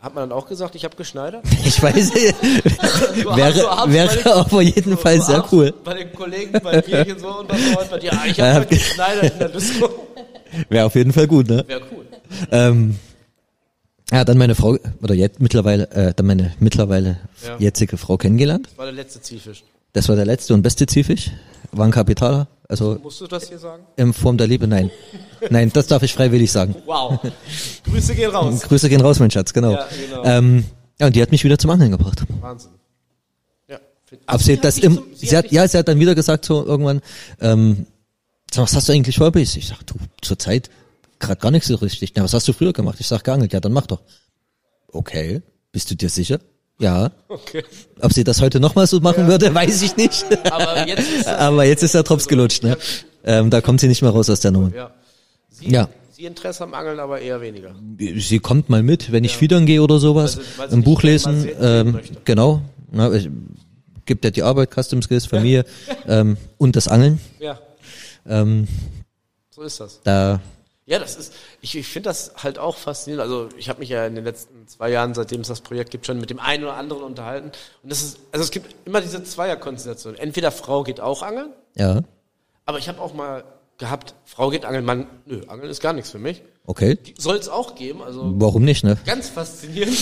hat, man dann auch gesagt, ich habe geschneidert? *laughs* Ich weiß, So *laughs* wäre, so abends bei wäre auf jeden Fall so sehr cool. Bei den Kollegen, bei Bierchen so und so, ja, ich Ja, habe hab heute geschneidert in der Disco. Wäre auf jeden Fall gut, ne? Wäre cool. Ähm, ja, dann meine Frau, oder jetzt mittlerweile, äh, dann meine mittlerweile Ja. jetzige Frau kennengelernt. Das war der letzte Zielfisch. Das war der letzte und beste Zielfisch. War ein Kapitaler. Also Musst du das hier sagen? in Form der Liebe, nein. Nein, das darf ich freiwillig sagen. Wow. Grüße gehen raus. *laughs* Grüße gehen raus, mein Schatz, genau. Ja, genau. Ähm, ja, und die hat mich wieder zum Angeln gebracht. Wahnsinn. Ja. Aber Ach, sie, hat das im, zum- sie hat, dich- ja, sie hat dann wieder gesagt so irgendwann, ähm, was hast du eigentlich Hobbys? Ich sag, du, zur Zeit gerade gar nichts so richtig. Na, was hast du früher gemacht? Ich sag, geangelt. Ja, dann mach doch. Okay, bist du dir sicher? Ja. Okay. Ob sie das heute nochmal so machen würde, weiß ich nicht. Aber jetzt ist Aber jetzt ist der Drops gelutscht, ne? Ähm, da kommt sie nicht mehr raus aus der Nummer. ja. Sie, Ja. Sie Interesse am Angeln, aber eher weniger. Sie kommt mal mit, wenn ich fiedern gehe oder sowas, Weil sie- weil ein Buch lesen, ähm, genau. Na, ich, gibt ja die Arbeit, Custom Skills, Familie *laughs* ähm, und das Angeln. Ja, Ähm, so ist das. da Ja, das ist, ich, ich finde das halt auch faszinierend. Also ich habe mich ja in den letzten zwei Jahren, seitdem es das Projekt gibt, schon mit dem einen oder anderen unterhalten. Und das ist, also es gibt immer diese Zweierkonstellation. Entweder Frau geht auch angeln, ja, aber ich habe auch mal gehabt, Frau geht angeln, Mann, nö, angeln ist gar nichts für mich. okay. Soll es auch geben, also Warum nicht, ne? ganz faszinierend.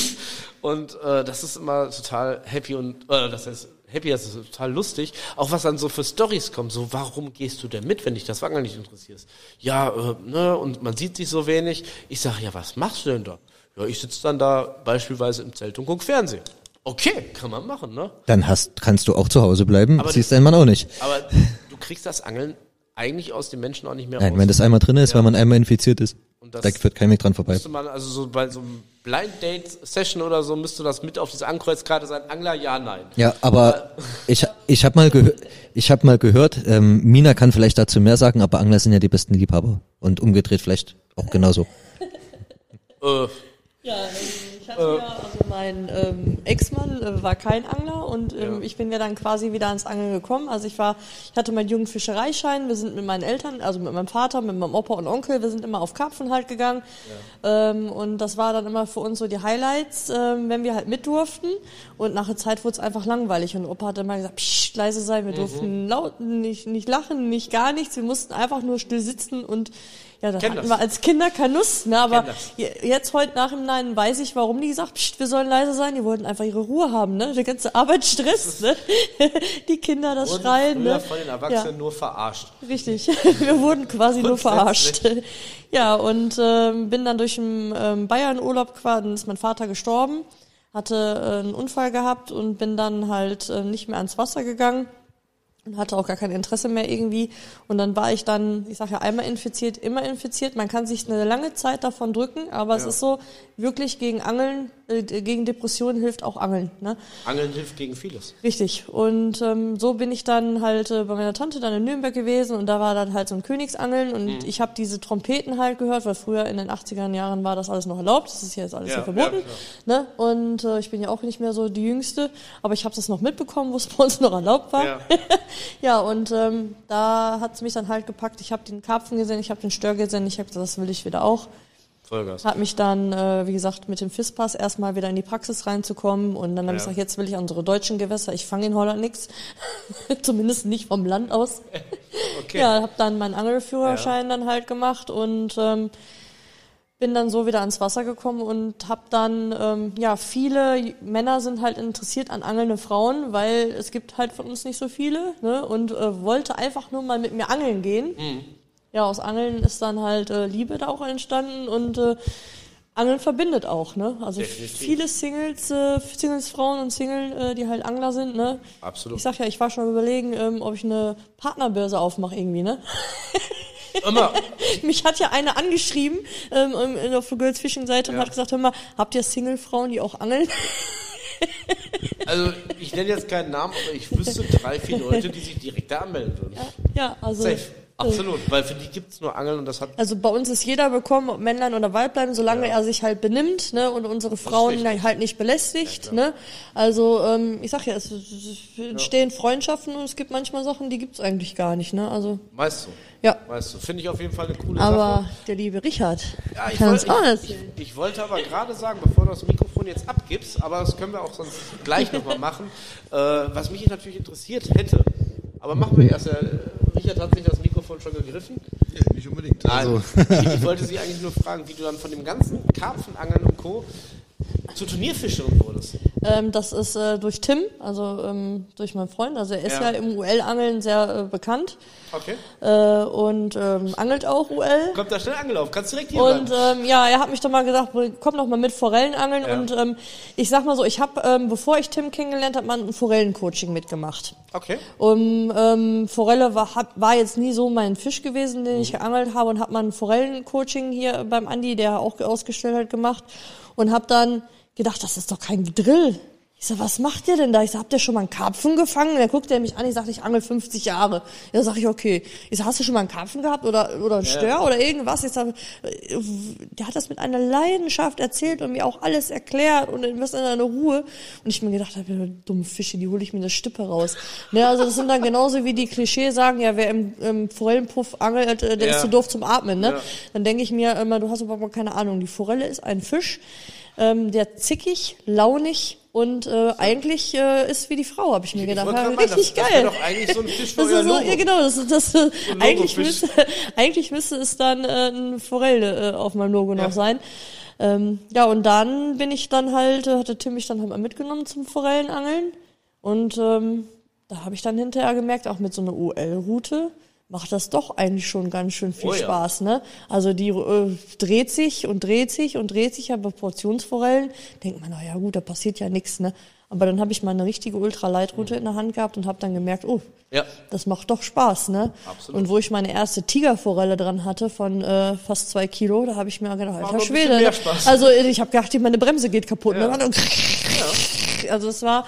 Und äh, das ist immer total happy und äh, das heißt happy, das ist total lustig. Auch was dann so für Stories kommen, so warum gehst du denn mit, wenn dich das Wangeln nicht interessiert? Ja, äh, ne, und man sieht sich so wenig. Ich sage, ja, was machst du denn da? Ja, ich sitze dann da beispielsweise im Zelt und guck Fernsehen. Okay, kann man machen, ne? Dann hast, kannst du auch zu Hause bleiben, Aber siehst deinen Mann auch nicht. Aber *laughs* du kriegst das Angeln eigentlich aus den Menschen auch nicht mehr Nein, raus. wenn das einmal drin ist, wenn man einmal infiziert ist, Und das- da führt kein Weg dran vorbei. Müsste man, also so bei so einem Blind Date Session oder so, müsste das mit auf diese Ankreuzkarte sein, Angler, ja, nein. Ja, aber ich, ich habe mal, gehör, ich hab mal gehört, ähm, Mina kann vielleicht dazu mehr sagen, aber Angler sind ja die besten Liebhaber. Und umgedreht vielleicht auch genauso. Äh, Ja, ich hatte ja, also mein ähm, Ex-Mann äh, war kein Angler und ähm, ich bin ja dann quasi wieder ans Angeln gekommen. Also ich war, ich hatte meinen jungen Fischereischein, wir sind mit meinen Eltern, also mit meinem Vater, mit meinem Opa und Onkel, wir sind immer auf Karpfen halt gegangen. Ähm, und das war dann immer für uns so die Highlights, ähm, wenn wir halt mit durften. Und nach der Zeit wurde es einfach langweilig und Opa hat immer gesagt, Psst, leise sein, wir durften laut, nicht, nicht lachen, nicht gar nichts, wir mussten einfach nur still sitzen und Ja, das Kenn hatten das. wir als Kinder keine Lust, ne? Aber jetzt heute Nachhinein weiß ich, warum die gesagt, Psst, wir sollen leise sein. Die wollten einfach ihre Ruhe haben, ne? Der ganze Arbeitsstress, ne? *laughs* Die Kinder das Wurden Schreien, ne? von den Erwachsenen nur verarscht. Richtig. *laughs* Wir wurden quasi nur verarscht. *laughs* Ja, und ähm, bin dann durch einen ähm, Bayern-Urlaub quasi, ist mein Vater gestorben, hatte äh, einen Unfall gehabt und bin dann halt äh, nicht mehr ans Wasser gegangen und hatte auch gar kein Interesse mehr irgendwie. Und dann war ich dann, ich sage ja, einmal infiziert, immer infiziert. Man kann sich eine lange Zeit davon drücken, aber es ist so, wirklich gegen Angeln, gegen Depressionen hilft auch Angeln. Ne? Angeln hilft gegen vieles. Richtig. Und ähm, so bin ich dann halt äh, bei meiner Tante dann in Nürnberg gewesen und da war dann halt so ein Königsangeln und Mhm. ich habe diese Trompeten halt gehört, weil früher in den 80er Jahren war das alles noch erlaubt. Das ist jetzt alles Ja, ja, verboten. ja, ne? Und äh, ich bin ja auch nicht mehr so die Jüngste, aber ich habe das noch mitbekommen, wo es *laughs* bei uns noch erlaubt war. Ja. *laughs* Ja, und ähm, da hat's mich dann halt gepackt. Ich habe den Karpfen gesehen, ich habe den Stör gesehen, ich habe gesagt, das will ich wieder auch. Vollgas. Hab mich dann, äh, wie gesagt, mit dem FISPAS erstmal wieder in die Praxis reinzukommen und dann habe ich Ja. gesagt, jetzt will ich unsere deutschen Gewässer, ich fange in Holland nix, *laughs* zumindest nicht vom Land aus. *laughs* Okay. Ja, habe dann meinen Angelführerschein dann halt gemacht und ähm, bin dann so wieder ans Wasser gekommen und habe dann, ähm, ja, viele Männer sind halt interessiert an angelnde Frauen, weil es gibt halt von uns nicht so viele, ne, und äh, wollte einfach nur mal mit mir angeln gehen. Ja, aus Angeln ist dann halt äh, Liebe da auch entstanden und äh, Angeln verbindet auch, ne? Also Definitiv. viele Singles, äh, Singles-Frauen und Single, äh, die halt Angler sind, ne? Absolut. Ich sag ja, ich war schon am überlegen, ähm, ob ich eine Partnerbörse aufmache irgendwie, ne? *laughs* Immer. *laughs* Mich hat ja eine angeschrieben ähm, ähm, auf der Girls Fishing Seite und Ja. hat gesagt, hör mal, habt ihr Single-Frauen, die auch angeln? *laughs* Also, ich nenne jetzt keinen Namen, aber ich wüsste drei, vier Leute, die sich direkt da anmelden würden. ja, also. Safe. Absolut. Weil für die gibt's nur Angeln und das hat Also bei uns ist jeder bekommen, ob Männlein oder Weiblein, solange er sich halt benimmt, ne, und unsere Frauen halt nicht belästigt, ne. Also ähm, ich sag ja, es, es entstehen Freundschaften und es gibt manchmal Sachen, die gibt's eigentlich gar nicht, ne. Also Meist so. ja. Weißt du, finde ich auf jeden Fall eine coole Aber Sache. der liebe Richard Ja, ich, kann wollte, auch ich, ich, ich wollte aber gerade sagen, bevor du das Mikrofon jetzt abgibst, aber das können wir auch sonst gleich nochmal machen, äh, was mich natürlich interessiert hätte. Aber machen wir erst. Äh, Richard hat sich das Mikrofon schon gegriffen. Ja, nicht unbedingt. Also, ich, *laughs* ich wollte Sie eigentlich nur fragen, wie du dann von dem ganzen Karpfenangeln und Co. zur Turnierfischerin wurdest. Ähm, das ist äh, durch Tim, also ähm, durch meinen Freund. Also er ist Ja. ja, im UL-Angeln sehr äh, bekannt Okay. äh, und ähm, angelt auch UL. Kommt da schnell angelaufen. Kannst direkt hier Und ähm, ja, er hat mich dann mal gesagt, komm doch mal mit Forellenangeln. Ja. Und ähm, ich sag mal so, ich habe, ähm, bevor ich Tim kennengelernt habe, mal ein Forellencoaching mitgemacht. Okay. Um, ähm, Forelle war, hab, war jetzt nie so mein Fisch gewesen, den ich geangelt habe und habe mal ein Forellencoaching hier beim Andi, der auch ausgestellt hat, gemacht und habe dann gedacht, das ist doch kein Drill. Ich sag, was macht ihr denn da? Ich sag, habt ihr schon mal einen Karpfen gefangen? Dann guckt er mich an, ich sag, ich angel 50 Jahre. Ja, sag ich, okay. Ich sag, hast du schon mal einen Karpfen gehabt oder, oder einen Stör oder irgendwas? Ich sag, der hat das mit einer Leidenschaft erzählt und mir auch alles erklärt und in was in einer Ruhe. Und ich mir gedacht habe, dumme Fische, die hole ich mir in der Stippe raus. Ne, also das sind dann genauso wie die Klischee sagen, ja, wer im, im Forellenpuff angelt, äh, der Ja. ist zu doof zum Atmen. Ne? Ja. Dann denke ich mir immer, du hast überhaupt mal keine Ahnung. Die Forelle ist ein Fisch, ähm, der zickig, launig und äh, eigentlich äh, ist wie die Frau, habe ich mir gedacht. Ja, richtig das- das geil. wär doch eigentlich so ein Fisch für das ist so, Logo. ja, genau, das ist das. Äh, *laughs* eigentlich, müsste, eigentlich müsste es dann äh, ein Forelle äh, auf meinem Logo Ja. noch sein. Ähm, ja, und dann bin ich dann halt, äh, hatte Tim mich dann halt mal mitgenommen zum Forellenangeln. Und ähm, da habe ich dann hinterher gemerkt, auch mit so einer UL-Route macht das doch eigentlich schon ganz schön viel Oh ja. Spaß, ne? Also die äh, dreht sich und dreht sich und dreht sich, aber Portionsforellen, denkt man, na ja gut, da passiert ja nichts, ne? Aber dann habe ich mal eine richtige Ultralightroute in der Hand gehabt und habe dann gemerkt, oh, Ja. das macht doch Spaß, ne? Absolut. Und wo ich meine erste Tigerforelle dran hatte von äh, fast zwei Kilo, da habe ich mir gedacht, alter Schwede. Spaß. Also ich habe gedacht, meine Bremse geht kaputt. Ja. Ne? *laughs* Also es war,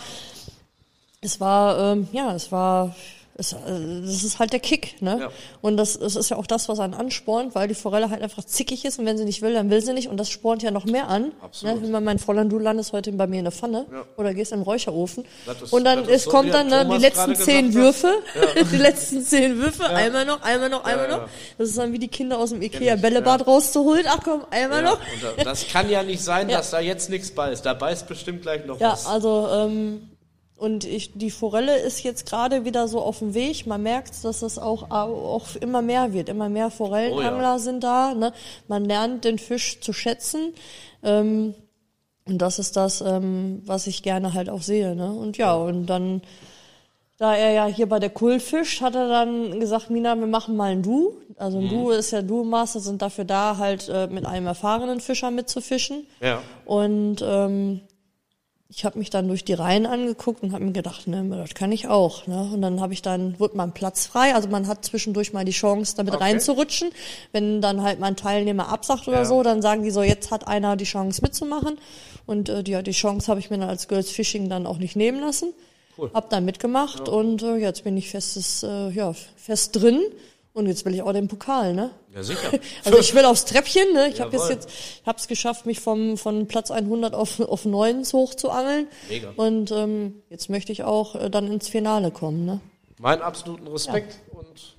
es war, ähm, ja, es war, es, äh, das ist halt der Kick, ne? Ja. Und das, das ist ja auch das, was einen anspornt, weil die Forelle halt einfach zickig ist und wenn sie nicht will, dann will sie nicht und das spornt ja noch mehr an. Absolut. Ne? Man mein Fräulein, du landest heute bei mir in der Pfanne Ja. oder gehst in den Räucherofen ist- und dann ist es so, kommt wie dann ne, *laughs* die letzten zehn Würfe, die letzten zehn Würfe, einmal noch, einmal noch, einmal Ja, noch. ja. Das ist dann wie die Kinder aus dem Ikea Bällebad ja. rauszuholen. Ach komm, einmal Ja, noch. das kann ja nicht sein, Ja. dass da jetzt nichts beißt. Da beißt bestimmt gleich noch Ja, was. also ähm, und ich, die Forelle ist jetzt gerade wieder so auf dem Weg. Man merkt, dass es auch, auch immer mehr wird. Immer mehr Forellenangler Oh ja. sind da. Ne? Man lernt den Fisch zu schätzen. Ähm, und das ist das, ähm, was ich gerne halt auch sehe. Ne? Und ja, und dann, da er ja hier bei der Kultfisch, hat er dann gesagt, Mina, wir machen mal ein Du. Also Mhm. ein Du ist ja Du-Master, sind dafür da, halt äh, mit einem erfahrenen Fischer mitzufischen. Ja. Und ähm, ich habe mich dann durch die Reihen angeguckt und habe mir gedacht, ne, das kann ich auch. Ne? Und dann habe ich dann, wurde mein Platz frei. Also man hat zwischendurch mal die Chance, damit Okay. reinzurutschen. Wenn dann halt mein Teilnehmer absagt oder Ja. so, dann sagen die so, jetzt hat einer die Chance mitzumachen. Und äh, die, die Chance habe ich mir dann als Girls Fishing dann auch nicht nehmen lassen. Cool. Hab dann mitgemacht und äh, jetzt bin ich festes, äh, ja, fest drin. Und jetzt will ich auch den Pokal, ne? Ja, sicher. *laughs* Also ich will aufs Treppchen, ne? Ich habe jetzt Jawohl. jetzt, ich habe es geschafft, mich vom von Platz 100 auf auf 9 hoch zu angeln. Mega. Und ähm, jetzt möchte ich auch äh, dann ins Finale kommen, ne? Meinen absoluten Respekt und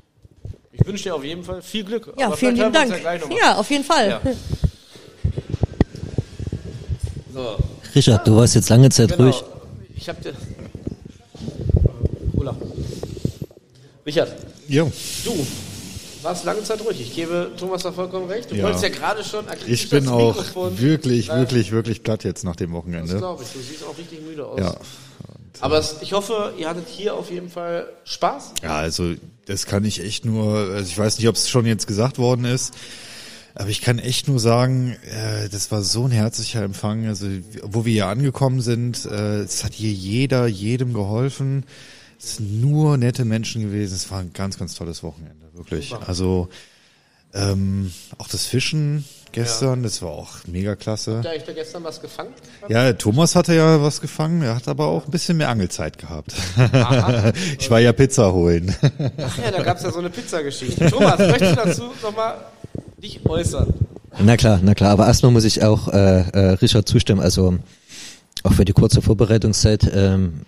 ich wünsche dir auf jeden Fall viel Glück. Ja, Aber vielen lieben Dank. Ja. Ja, auf jeden Fall. Ja. *laughs* So, Richard, du warst jetzt lange Zeit genau. ruhig. Ich hab dir. Cola. Richard, Jo. du warst lange Zeit ruhig. Ich gebe Thomas da vollkommen recht. Du Ja. wolltest ja gerade schon Ich bin das auch Mikrofon- wirklich, Äh, wirklich, wirklich platt jetzt nach dem Das Wochenende. glaube ich. Du siehst auch richtig müde aus. Ja. Aber es, ich hoffe, ihr hattet hier auf jeden Fall Spaß. Ja, also das kann ich echt nur, also ich weiß nicht, ob es schon jetzt gesagt worden ist, aber ich kann echt nur sagen, äh, das war so ein herzlicher Empfang. Also wo wir hier angekommen sind, äh, es hat hier jeder jedem geholfen. Es sind nur nette Menschen gewesen. Es war ein ganz, ganz tolles Wochenende, wirklich. Also ähm, auch das Fischen gestern, das war auch mega klasse. Habt ihr euch da gestern was gefangen? Ja, Thomas hatte ja was gefangen, er hat aber auch ein bisschen mehr Angelzeit gehabt. *laughs* ich war ja Pizza holen. Ach ja, da gab es ja so eine Pizzageschichte. Thomas, möchtest du dazu nochmal dich äußern? Na klar, na klar. Aber erstmal muss ich auch äh, äh, Richard zustimmen. Also auch für die kurze Vorbereitungszeit, ähm,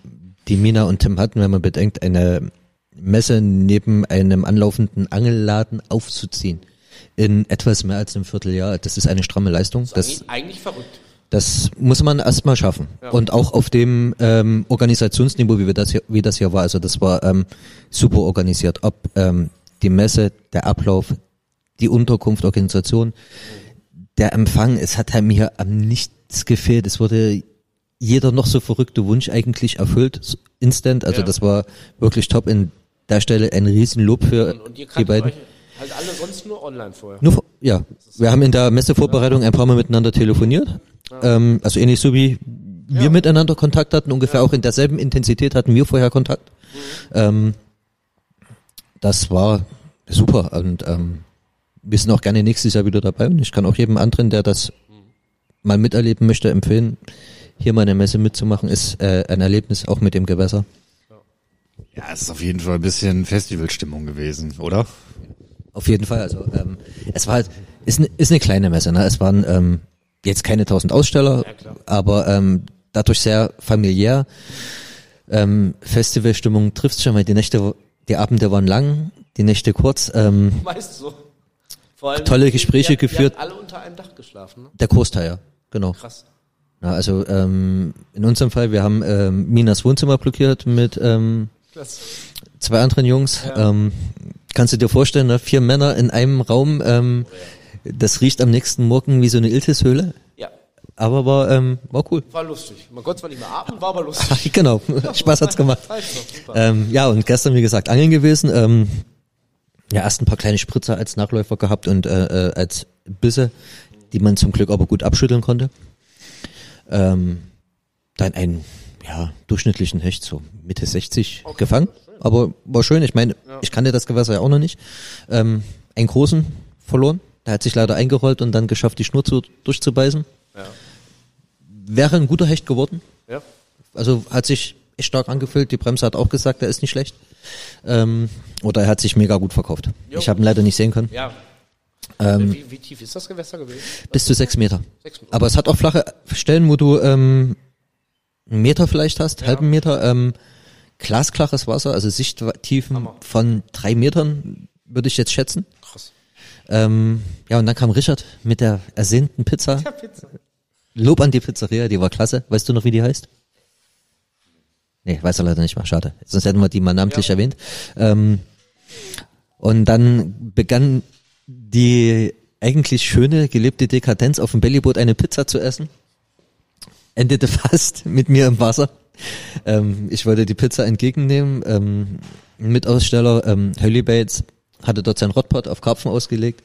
die Mina und Tim hatten, wenn man bedenkt, eine Messe neben einem anlaufenden Angelladen aufzuziehen. In etwas mehr als einem Vierteljahr. Das ist eine stramme Leistung. Das, Eigentlich, eigentlich verrückt. das muss man erstmal schaffen. Und auch auf dem ähm, Organisationsniveau, wie, wir das hier, wie das hier war. Also das war ähm, super organisiert. Ob ähm, die Messe, der Ablauf, die Unterkunft, Organisation, der Empfang, es hat mir am nichts gefehlt. Es wurde jeder noch so verrückte Wunsch eigentlich erfüllt, instant. Also Ja. das war wirklich top. In der Stelle ein Riesenlob für Und, und ihr die beiden. halt alle sonst nur online vorher. Nur, ja, wir haben in der Messevorbereitung ein paar Mal miteinander telefoniert. Ähm, also ähnlich so wie wir miteinander Kontakt hatten, ungefähr auch in derselben Intensität hatten wir vorher Kontakt. Ähm, das war super und ähm, wir sind auch gerne nächstes Jahr wieder dabei und ich kann auch jedem anderen, der das mal miterleben möchte, empfehlen, hier mal eine Messe mitzumachen, ist äh, ein Erlebnis auch mit dem Gewässer. Ja, es ist auf jeden Fall ein bisschen Festivalstimmung gewesen, oder? Auf jeden Fall. Also ähm, es war halt, ist, ne, ist eine kleine Messe. Ne? Es waren ähm, jetzt keine tausend Aussteller, aber ähm, dadurch sehr familiär. Ähm, Festivalstimmung trifft schon mal. Die Nächte, die Abende waren lang, die Nächte kurz. Ähm, Meist so. Vor allem, Tolle Gespräche ihr habt- ihr geführt. alle unter einem Dach geschlafen, ne? der Großteil, ja, genau. Krass. Ja, also ähm, in unserem Fall, wir haben ähm, Minas Wohnzimmer blockiert mit ähm, zwei anderen Jungs. Ähm, kannst du dir vorstellen, ne? vier Männer in einem Raum. Ähm, das riecht am nächsten Morgen wie so eine Iltis-Höhle. Ja, Aber war, ähm, war cool. war lustig. Man konnte zwar nicht mehr atmen, war aber lustig. *laughs* genau, *laughs* Spaß hat's gemacht. Ähm, ja, und gestern, wie gesagt, angeln gewesen. Ähm, ja, erst ein paar kleine Spritzer als Nachläufer gehabt und äh, äh, als Bisse, die man zum Glück aber gut abschütteln konnte. Ähm, dann einen ja, durchschnittlichen Hecht, so Mitte 60 gefangen. Aber war schön. Ich meine, ich kannte das Gewässer ja auch noch nicht. Ähm, einen großen verloren. Der hat sich leider eingerollt und dann geschafft, die Schnur zu, durchzubeißen. Ja. Wäre ein guter Hecht geworden. Ja. Also hat sich echt stark angefühlt. Die Bremse hat auch gesagt, er ist nicht schlecht. Ähm, oder er hat sich mega gut verkauft. Jo. Ich habe ihn leider nicht sehen können. Ja. Ähm, wie, wie tief ist das Gewässer gewesen? bis zu sechs Meter. Sechs Meter. Aber es hat auch flache Stellen, wo du ähm, einen Meter vielleicht hast, halben Meter. Ähm, glasklares Wasser, also Sichttiefen Hammer. von drei Metern, würde ich jetzt schätzen. Krass. Ähm, ja, und dann kam Richard mit der ersehnten Pizza. Ja, Pizza. Lob an die Pizzeria, die war klasse. Weißt du noch, wie die heißt? Nee, weiß er leider nicht mehr, schade. Sonst hätten wir die mal namentlich erwähnt. Ähm, und dann begann die eigentlich schöne, gelebte Dekadenz auf dem Bellyboot eine Pizza zu essen. Endete *laughs* fast mit mir im Wasser. Ähm, ich wollte die Pizza entgegennehmen. Ähm, ein Mitaussteller, ähm, Hurley Bates, hatte dort sein Rotpot auf Karpfen ausgelegt.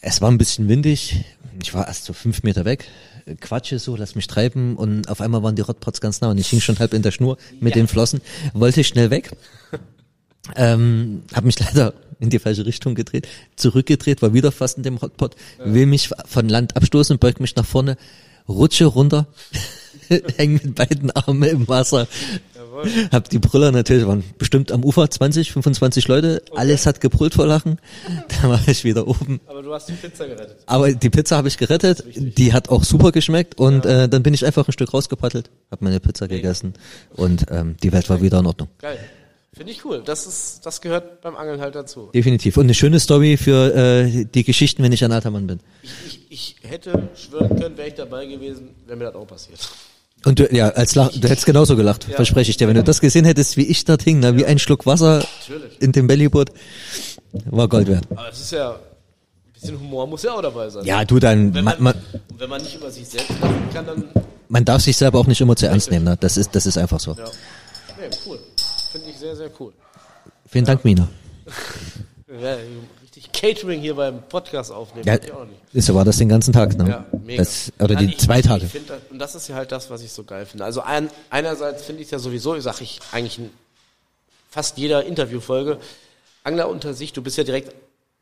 Es war ein bisschen windig. Ich war erst so fünf Meter weg. Quatsche so, lass mich treiben und auf einmal waren die Rotpots ganz nah und ich hing schon halb in der Schnur mit den Flossen, wollte schnell weg. *laughs* Ähm, habe mich leider in die falsche Richtung gedreht, zurückgedreht, war wieder fast in dem Hotpot, will mich von Land abstoßen, beug mich nach vorne, rutsche runter, *laughs* häng mit beiden Armen im Wasser. Hab die Brüller natürlich, waren bestimmt am Ufer 20, 25 Leute, alles hat gebrüllt vor Lachen. *laughs* Da war ich wieder oben. Aber du hast die Pizza gerettet. Aber die Pizza habe ich gerettet, die hat auch super geschmeckt und äh, dann bin ich einfach ein Stück rausgepaddelt, habe meine Pizza gegessen und ähm, die Welt war wieder in Ordnung. Geil. Finde ich cool. Das ist, das gehört beim Angeln halt dazu. Definitiv. Und eine schöne Story für äh, die Geschichten, wenn ich ein alter Mann bin. Ich, ich, ich hätte schwören können, wäre ich dabei gewesen, wäre mir das auch passiert. Und du, ja, als Lach, du hättest genauso gelacht, verspreche ich dir. Wenn du das gesehen hättest, wie ich dort hing, na, wie ein Schluck Wasser Natürlich. in dem Bellyboot, war Gold wert. Aber es ist ja, ein bisschen Humor muss ja auch dabei sein. Ja, du dann, Wenn man, man, wenn man nicht über sich selbst lachen kann, dann, man darf sich selber auch nicht immer zu ernst nehmen. Ne? Das ist, das ist einfach so. ja. Nee, cool. Ich sehr, sehr cool. Vielen Dank, Mina. *laughs* Ja, richtig Catering hier beim Podcast aufnehmen. Ja, ich auch nicht. ist so war das den ganzen Tag, ne? Ja, mega. Das, oder Nein, die ich- zwei Tage. Find, und das ist ja halt das, was ich so geil finde. Also ein, einerseits finde ich es ja sowieso, ich sage ich eigentlich in fast jeder Interviewfolge, Angler unter sich, du bist ja direkt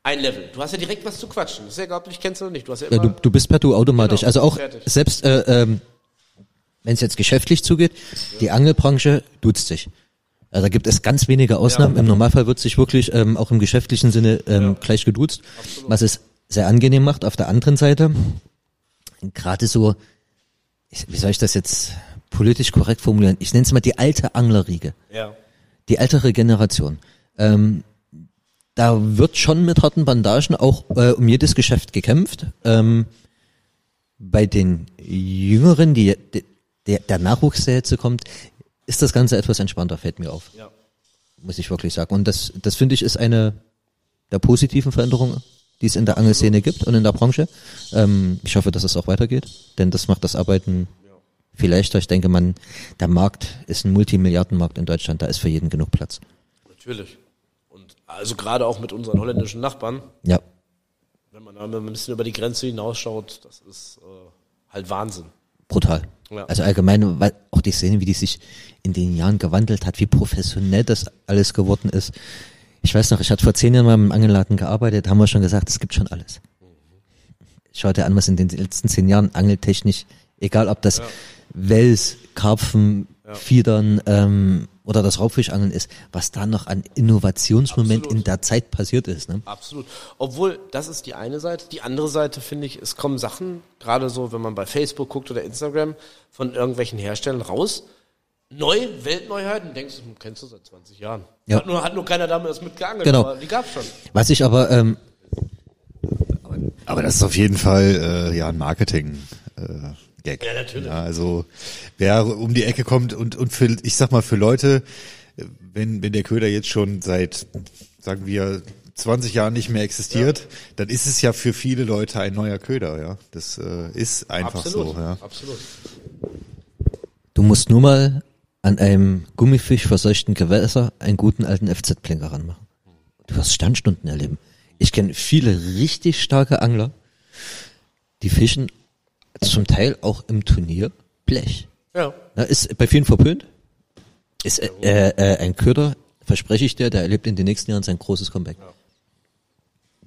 ein Level. Du hast ja direkt was zu quatschen. Das ist ja egal, dich kennst du oder nicht. Du hast ja Ja, immer, du, du bist per Du automatisch. Genau, also auch fertig. selbst, äh, ähm, wenn es jetzt geschäftlich zugeht, die Angelbranche duzt sich. Also da gibt es ganz wenige Ausnahmen. Im Normalfall wird sich wirklich ähm, auch im geschäftlichen Sinne ähm, gleich geduzt, was es sehr angenehm macht. Auf der anderen Seite, gerade so, wie soll ich das jetzt politisch korrekt formulieren? Ich nenne es mal die alte Anglerriege ja. die ältere Generation. Ähm, da wird schon mit harten Bandagen auch äh, um jedes Geschäft gekämpft. Ähm, bei den Jüngeren, die, die der, der Nachwuchs, der jetzt so kommt, ist das Ganze etwas entspannter, fällt mir auf. Ja. Muss ich wirklich sagen. Und das, das finde ich ist eine der positiven Veränderungen, die es in der Angelszene gibt und in der Branche. Ähm, ich hoffe, dass es auch weitergeht, denn das macht das Arbeiten viel leichter. Ich denke, man, der Markt ist ein Multimilliardenmarkt in Deutschland, da ist für jeden genug Platz. Natürlich. Und also gerade auch mit unseren holländischen Nachbarn, Ja, wenn man da ein bisschen über die Grenze hinausschaut, das ist äh, halt Wahnsinn. Brutal. Ja. Also allgemein, weil auch die Szene, wie die sich in den Jahren gewandelt hat, wie professionell das alles geworden ist. Ich weiß noch, ich hatte vor zehn Jahren mal im Angelladen gearbeitet, haben wir schon gesagt, es gibt schon alles. Schau dir an, was in den letzten zehn Jahren angeltechnisch, egal ob das Wels, Karpfen, Fiedern ähm, oder das Raubfischangeln ist, was da noch an Innovationsmoment Absolut. in der Zeit passiert ist. Ne? Absolut. Obwohl, das ist die eine Seite. Die andere Seite finde ich, es kommen Sachen, gerade so, wenn man bei Facebook guckt oder Instagram, von irgendwelchen Herstellern raus. Neu, Weltneuheiten, denkst du, hm, kennst du seit 20 Jahren. Ja. Hat, nur, hat nur keiner damals mitgeangelt, Genau. aber die gab's schon. Was ich aber ähm, Aber das ist auf jeden Fall äh, ja ein Marketing. Äh, Gag. Ja, natürlich. Ja, also wer um die Ecke kommt und und für ich sag mal für Leute, wenn wenn der Köder jetzt schon seit sagen wir 20 Jahren nicht mehr existiert, dann ist es ja für viele Leute ein neuer Köder, ja. Das äh, ist einfach Absolut. so, ja. Absolut. Du musst nur mal an einem Gummifisch verseuchten Gewässer einen guten alten FZ-Blinker ranmachen. Du wirst Sternstunden erleben. Ich kenne viele richtig starke Angler, die fischen zum Teil auch im Turnier Blech. Ja. Na, ist bei vielen verpönt. Ist äh, äh, ein Köder, verspreche ich dir, der erlebt in den nächsten Jahren sein großes Comeback.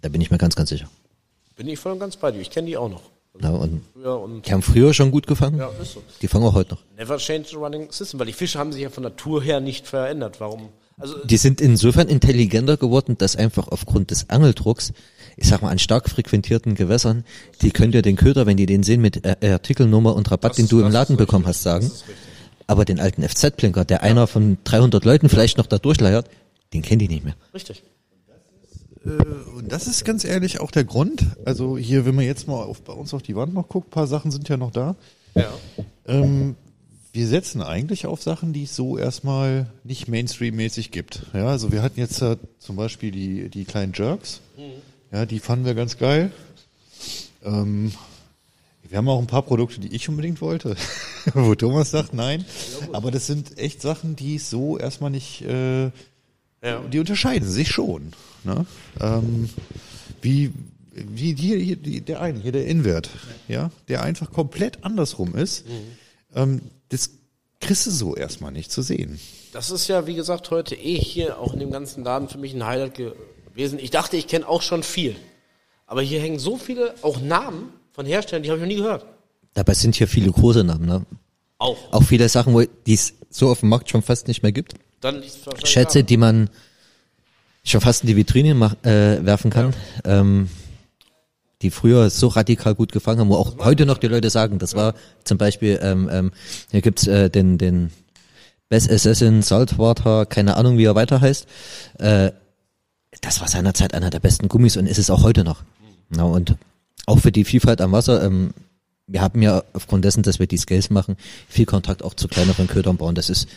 Da bin ich mir ganz, ganz sicher. Bin ich voll und ganz bei dir. Ich kenne die auch noch. Na, und Früher und die haben früher schon gut gefangen. ja, ist so. Die fangen auch heute noch. Never change the running system, weil die Fische haben sich ja von Natur her nicht verändert. Warum? Also Die sind insofern intelligenter geworden, dass einfach aufgrund des Angeldrucks, ich sag mal, an stark frequentierten Gewässern, die können dir den Köder, wenn die den sehen, mit äh, Artikelnummer und Rabatt, Das- den du im Laden bekommen richtig. hast, sagen. Aber den alten FZ-Blinker, der einer von 300 Leuten vielleicht noch da durchleiert, den kennen die nicht mehr. richtig. Und das ist ganz ehrlich auch der Grund. Also hier, wenn man jetzt mal auf, bei uns auf die Wand noch guckt, paar Sachen sind ja noch da. Ja. Ähm, wir setzen eigentlich auf Sachen, die es so erstmal nicht Mainstream-mäßig gibt. Ja, also wir hatten jetzt äh, zum Beispiel die, die kleinen Jerks. Ja, die fanden wir ganz geil. Ähm, wir haben auch ein paar Produkte, die ich unbedingt wollte, *laughs* wo Thomas sagt, nein. Aber das sind echt Sachen, die so erstmal nicht, äh, Ja. die unterscheiden sich schon. Ne? Ähm, wie, wie hier die, der eine, hier der Inwert, ja, der einfach komplett andersrum ist. Ähm, das kriegst du so erstmal nicht zu sehen. Das ist ja, wie gesagt, heute eh hier auch in dem ganzen Laden für mich ein Highlight gewesen. Ich dachte, ich kenne auch schon viel. Aber hier hängen so viele, auch Namen von Herstellern, die habe ich noch nie gehört. Dabei sind hier viele große Namen, ne? Auch. Auch viele Sachen, wo die es so auf dem Markt schon fast nicht mehr gibt. Dann Schätze, die man schon fast in die Vitrine mach, äh, werfen kann, ähm, die früher so radikal gut gefangen haben, wo auch heute noch die Leute sagen, das war zum Beispiel, ähm, ähm, hier gibt's äh, den, den Best Assassin Saltwater, keine Ahnung, wie er weiter heißt. Äh, das war seinerzeit einer der besten Gummis und ist es auch heute noch. Ja, und auch für die Vielfalt am Wasser, ähm, wir haben ja aufgrund dessen, dass wir die Scales machen, viel Kontakt auch zu kleineren Ködern bauen. Das ist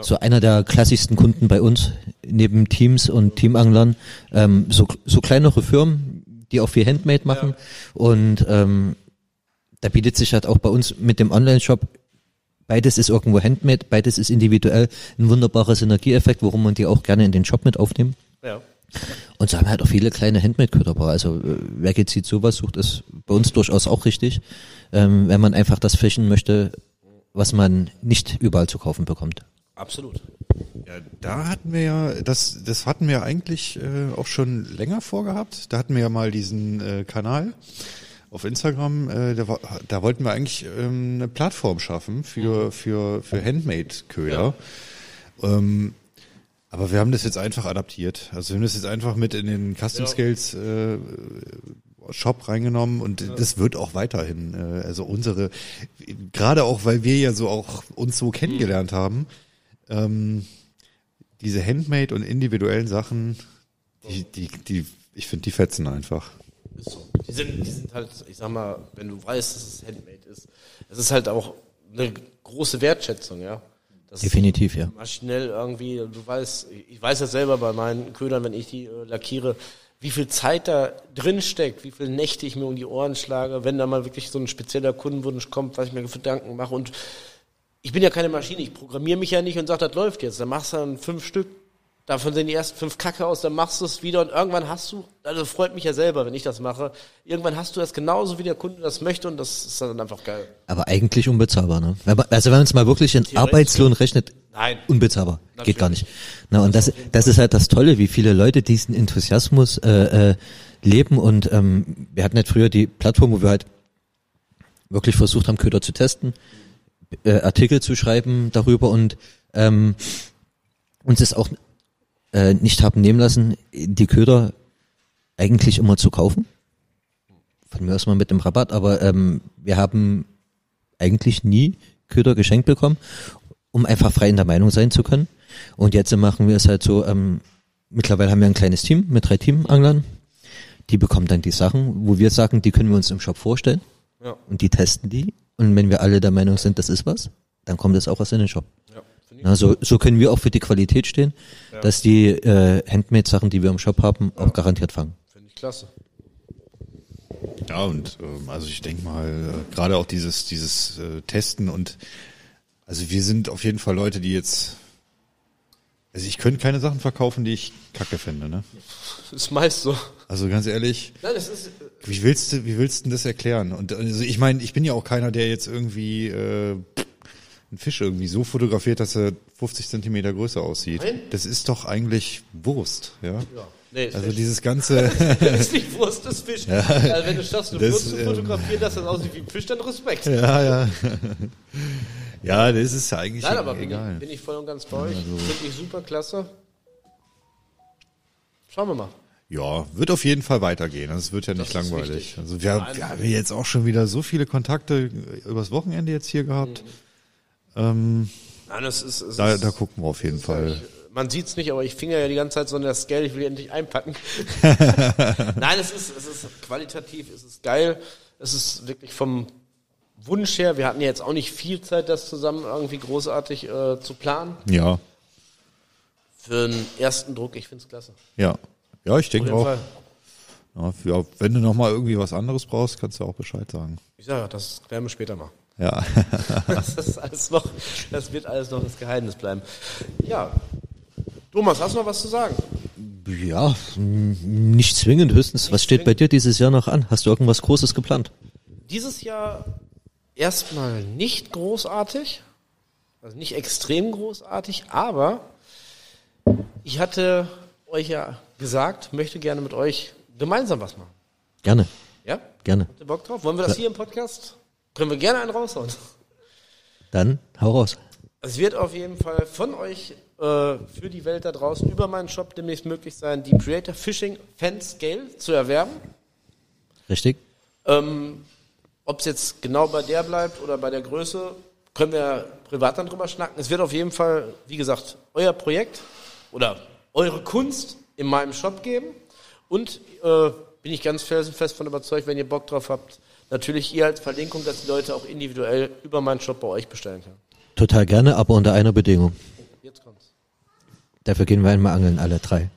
so einer der klassischsten Kunden bei uns, neben Teams und Teamanglern, ähm, so, so kleinere Firmen, die auch viel Handmade machen. Und ähm, da bietet sich halt auch bei uns mit dem Online-Shop Beides ist irgendwo handmade, beides ist individuell ein wunderbarer Synergieeffekt, warum man die auch gerne in den Shop mit aufnehmen. Ja. Und so haben wir halt auch viele kleine Handmade-Köderbauer. Also äh, wer gezielt sowas sucht, ist bei uns durchaus auch richtig, ähm, wenn man einfach das fischen möchte, was man nicht überall zu kaufen bekommt. Absolut. Ja, da hatten wir ja, das, das hatten wir eigentlich äh, auch schon länger vorgehabt. Da hatten wir ja mal diesen äh, Kanal auf Instagram, äh, da, da wollten wir eigentlich ähm, eine Plattform schaffen für, für, für Handmade-Köder. Ähm, aber wir haben das jetzt einfach adaptiert. Also wir haben das jetzt einfach mit in den Custom Ja. Scales äh, Shop reingenommen und das wird auch weiterhin. Äh, also unsere, gerade auch, weil wir ja so auch uns so kennengelernt haben, ähm, diese Handmade und individuellen Sachen, die, die, die, ich finde, die fetzen einfach. So. Die sind, die sind halt, ich sag mal, wenn du weißt, dass es Handmade ist, es ist halt auch eine große Wertschätzung, ja. Das Definitiv, ja. maschinell irgendwie, du weißt, ich weiß ja selber bei meinen Ködern, wenn ich die äh, lackiere, wie viel Zeit da drin steckt, wie viele Nächte ich mir um die Ohren schlage, wenn da mal wirklich so ein spezieller Kundenwunsch kommt, was ich mir für Gedanken mache und ich bin ja keine Maschine, ich programmiere mich ja nicht und sage, das läuft jetzt. Dann machst du dann fünf Stück, davon sehen die ersten fünf Kacke aus, dann machst du es wieder und irgendwann hast du, also freut mich ja selber, wenn ich das mache, irgendwann hast du das genauso, wie der Kunde das möchte und das ist dann einfach geil. Aber eigentlich unbezahlbar, ne? Also wenn man es mal wirklich in. Arbeitslohn rechnet, Nein. unbezahlbar. Geht gar nicht. Na, und das, das ist halt das Tolle, wie viele Leute diesen Enthusiasmus äh, äh, leben. Und ähm, wir hatten halt früher die Plattform, wo wir halt wirklich versucht haben, Köder zu testen, äh, Artikel zu schreiben darüber und ähm, uns es auch äh, nicht haben nehmen lassen, die Köder eigentlich immer zu kaufen. Von mir aus mal mit dem Rabatt, aber ähm, wir haben eigentlich nie Köder geschenkt bekommen, um einfach frei in der Meinung sein zu können. Und jetzt machen wir es halt so, ähm, mittlerweile haben wir ein kleines Team mit drei Teamanglern. Die bekommen dann die Sachen, wo wir sagen, die können wir uns im Shop vorstellen. Ja. Und die testen die. Und wenn wir alle der Meinung sind, das ist was, dann kommt das auch was in den Shop. Ja. Na, so, so können wir auch für die Qualität stehen, dass die äh, Handmade-Sachen, die wir im Shop haben, auch garantiert fangen. Finde ich klasse. Ja, und ähm, also ich denke mal, äh, gerade auch dieses, dieses äh, Testen und also wir sind auf jeden Fall Leute, die jetzt also ich könnte keine Sachen verkaufen, die ich kacke finde, ne? Ist meist so. Also ganz ehrlich, Nein, das ist, wie willst du, wie willst du denn das erklären? Und also ich meine, ich bin ja auch keiner, der jetzt irgendwie äh, einen Fisch irgendwie so fotografiert, dass er 50 Zentimeter größer aussieht. Nein. Das ist doch eigentlich Wurst, ja. ja. Nee, ist Also nicht. dieses ganze, *laughs* *laughs* ist nicht Wurst, das ist Fisch. Also wenn du schaffst, eine Das, Wurst zu ähm, fotografieren, dass das aussieht wie ein Fisch, dann Respekt. ja, ja, ja, das ist ja eigentlich Nein, aber bin egal. ich, bin ich voll und ganz bei euch. Finde ich super klasse. Schauen wir mal. Ja, wird auf jeden Fall weitergehen. Also Es wird ja nicht langweilig. wichtig. Also wir, wir haben jetzt auch schon wieder so viele Kontakte übers Wochenende jetzt hier gehabt. Ähm, Nein, es ist, es da, ist da gucken wir auf jeden Fall. man sieht's nicht, aber ich finger ja die ganze Zeit so in das Geld, ich will die endlich einpacken. *laughs* Nein, es ist, es ist qualitativ, es ist geil, es ist wirklich vom Wunsch her, wir hatten ja jetzt auch nicht viel Zeit, das zusammen irgendwie großartig äh, zu planen. Ja, Für einen ersten Druck, ich find's klasse. ja. Ja, ich denke auch. Fall. Ja, wenn du noch mal irgendwie was anderes brauchst, kannst du auch Bescheid sagen. Ich sage, ja, das werden wir später machen. Ja. *laughs* Das ist alles noch, das wird alles noch das Geheimnis bleiben. Ja. Thomas, hast du noch was zu sagen? Ja, nicht zwingend, höchstens. Was steht bei dir dieses Jahr noch an? Hast du irgendwas Großes geplant? Dieses Jahr erstmal nicht großartig, also nicht extrem großartig, aber ich hatte euch ja gesagt, möchte gerne mit euch gemeinsam was machen. Gerne, Ja? gerne. Habt ihr Bock drauf? Wollen wir das hier im Podcast? Können wir gerne einen raushauen. Dann hau raus. Es wird auf jeden Fall von euch äh, für die Welt da draußen über meinen Shop demnächst möglich sein, die Creator Fishing Fan Scale zu erwerben. Richtig? Ähm, Ob es jetzt genau bei der bleibt oder bei der Größe, können wir privat dann drüber schnacken. Es wird auf jeden Fall, wie gesagt, euer Projekt oder eure Kunst in meinem Shop geben. Und äh, bin ich ganz felsenfest von überzeugt, wenn ihr Bock drauf habt, natürlich ihr als Verlinkung, dass die Leute auch individuell über meinen Shop bei euch bestellen können. Total gerne, aber unter einer Bedingung. Jetzt kommt's. Dafür gehen wir einmal angeln, alle drei.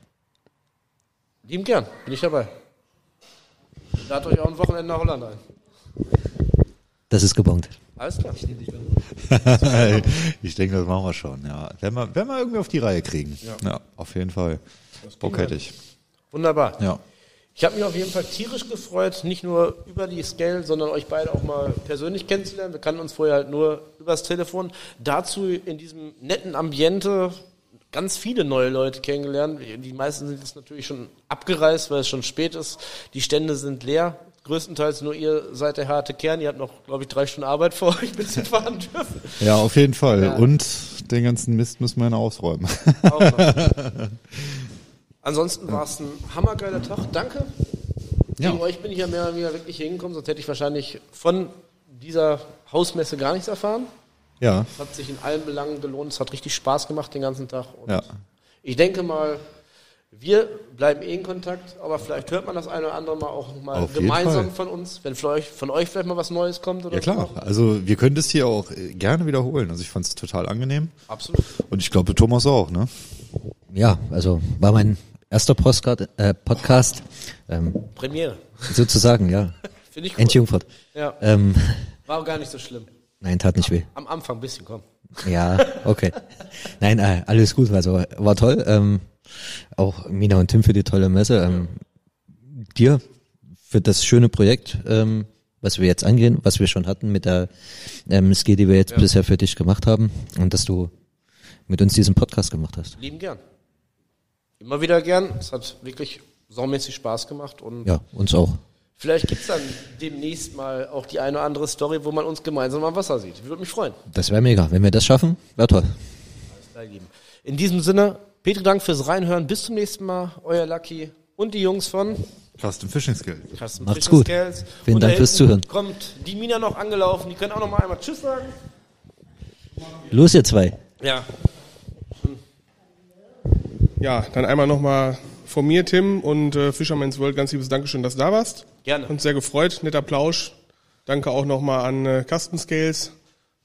Lieben gern, bin ich dabei. Lad euch auch ein Wochenende nach Holland ein. Das ist gebongt. Alles klar. ich *laughs* denke, das machen wir schon, ja. Wenn wir, wenn wir irgendwie auf die Reihe kriegen. Ja, auf jeden Fall. Bock hätte ich. Wunderbar. Ja. Ich habe mich auf jeden Fall tierisch gefreut, nicht nur über die Scale, sondern euch beide auch mal persönlich kennenzulernen. Wir kannten uns vorher halt nur übers Telefon. Dazu in diesem netten Ambiente ganz viele neue Leute kennengelernt. Die meisten sind jetzt natürlich schon abgereist, weil es schon spät ist. Die Stände sind leer. Größtenteils nur ihr seid der harte Kern. Ihr habt noch, glaube ich, drei Stunden Arbeit vor euch, *laughs* bis ihr fahren dürfen. Ja, auf jeden Fall. Ja. Und den ganzen Mist müssen wir noch ausräumen. Auch noch. *laughs* Ansonsten war es ein hammergeiler Tag. Danke. Ja. Wegen euch bin ich ja mehr oder weniger wirklich hingekommen, sonst hätte ich wahrscheinlich von dieser Hausmesse gar nichts erfahren. Ja, Es hat sich in allen Belangen gelohnt. Es hat richtig Spaß gemacht den ganzen Tag. Und ja. Ich denke mal, wir bleiben eh in Kontakt, aber vielleicht hört man das eine oder andere Mal auch mal Auf gemeinsam von uns, wenn von euch, von euch vielleicht mal was Neues kommt oder Ja klar, also wir können das hier auch äh, gerne wiederholen. Also ich fand es total angenehm. so. Absolut. Und ich glaube, Thomas auch, ne? Ja, also war mein erster Postcard, äh, Podcast, ähm, Premiere. sozusagen, ja. *laughs* Finde ich cool. Endjungfert. Ja, Ähm, war gar nicht so schlimm. nein, tat nicht weh. Am Anfang ein bisschen, komm. Ja, okay. Nein, äh, alles gut, also war toll. Ähm, auch Mina und Tim für die tolle Messe. Ähm, dir für das schöne Projekt, ähm, was wir jetzt angehen, was wir schon hatten mit der ähm, SG, die wir jetzt bisher für dich gemacht haben und dass du mit uns diesen Podcast gemacht hast. Lieben gern. Immer wieder gern. Es hat wirklich saumäßig Spaß gemacht und Ja, uns auch. vielleicht gibt's dann demnächst mal auch die eine oder andere Story, wo man uns gemeinsam am Wasser sieht. Würde mich freuen. Das wäre mega. Wenn wir das schaffen, wäre toll. Sehr lieben. In diesem Sinne, Petri, Dank fürs Reinhören. Bis zum nächsten Mal. Euer Lucky und die Jungs von Custom Fishing Skill. Custom Macht's Fishing gut. Scales. Vielen Und da Dank fürs Zuhören. Kommt die Mina noch angelaufen. Die können auch noch mal einmal Tschüss sagen. Los, ihr zwei. Ja. Ja, dann einmal nochmal von mir, Tim und äh, Fisherman's World, ganz liebes Dankeschön, dass du da warst. Gerne. Uns sehr gefreut, netter Plausch. Danke auch nochmal an äh, Custom Scales,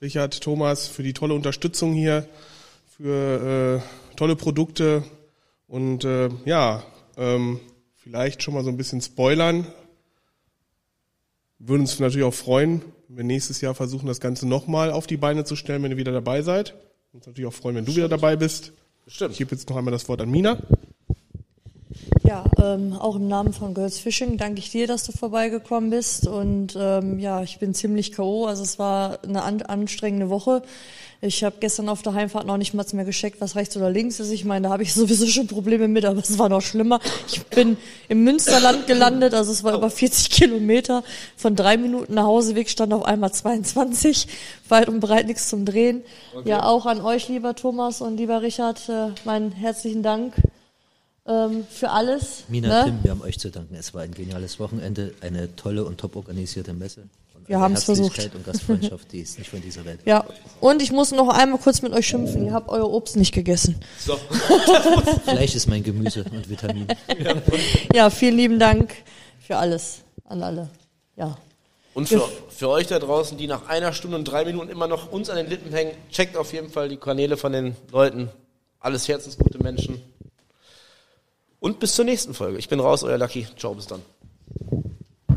Richard, Thomas für die tolle Unterstützung hier, für äh, tolle Produkte und äh, ja, ähm, vielleicht schon mal so ein bisschen spoilern. Würden uns natürlich auch freuen, wenn wir nächstes Jahr versuchen, das Ganze nochmal auf die Beine zu stellen, wenn ihr wieder dabei seid. Uns natürlich auch freuen, wenn du wieder dabei bist. Ich Bestimmt. gebe jetzt noch einmal das Wort an Mina. Ja, ähm, auch im Namen von Girls Fishing danke ich dir, dass du vorbeigekommen bist. Und ähm, ja, ich bin ziemlich K.O., also es war eine an anstrengende Woche. Ich habe gestern auf der Heimfahrt noch nicht mal mehr gescheckt, was rechts oder links ist. Ich meine, da habe ich *laughs* sowieso schon Probleme mit, aber es war noch schlimmer. Ich bin im Münsterland gelandet, also es war über 40 Kilometer. Von drei Minuten nach Hauseweg stand auf einmal 22. Weit und breit nichts zum Drehen. Ja, auch an euch, lieber Thomas und lieber Richard, äh, meinen herzlichen Dank ähm, für alles. Mina, ne? Tim, wir haben euch zu danken. Es war ein geniales Wochenende, eine tolle und top organisierte Messe. Wir eine haben's versucht. Und Gastfreundschaft, die ist nicht von dieser Welt. Ja, und ich muss noch einmal kurz mit euch schimpfen. Ihr habt euer Obst nicht gegessen. So. *laughs* Fleisch ist mein Gemüse und Vitamin. Ja, vielen lieben Dank für alles an alle. Ja. Und für, für euch da draußen, die nach einer Stunde und drei Minuten immer noch uns an den Lippen hängen, checkt auf jeden Fall die Kanäle von den Leuten. Alles herzensgute Menschen. Und bis zur nächsten Folge. Ich bin raus, euer Lucky. Ciao, bis dann.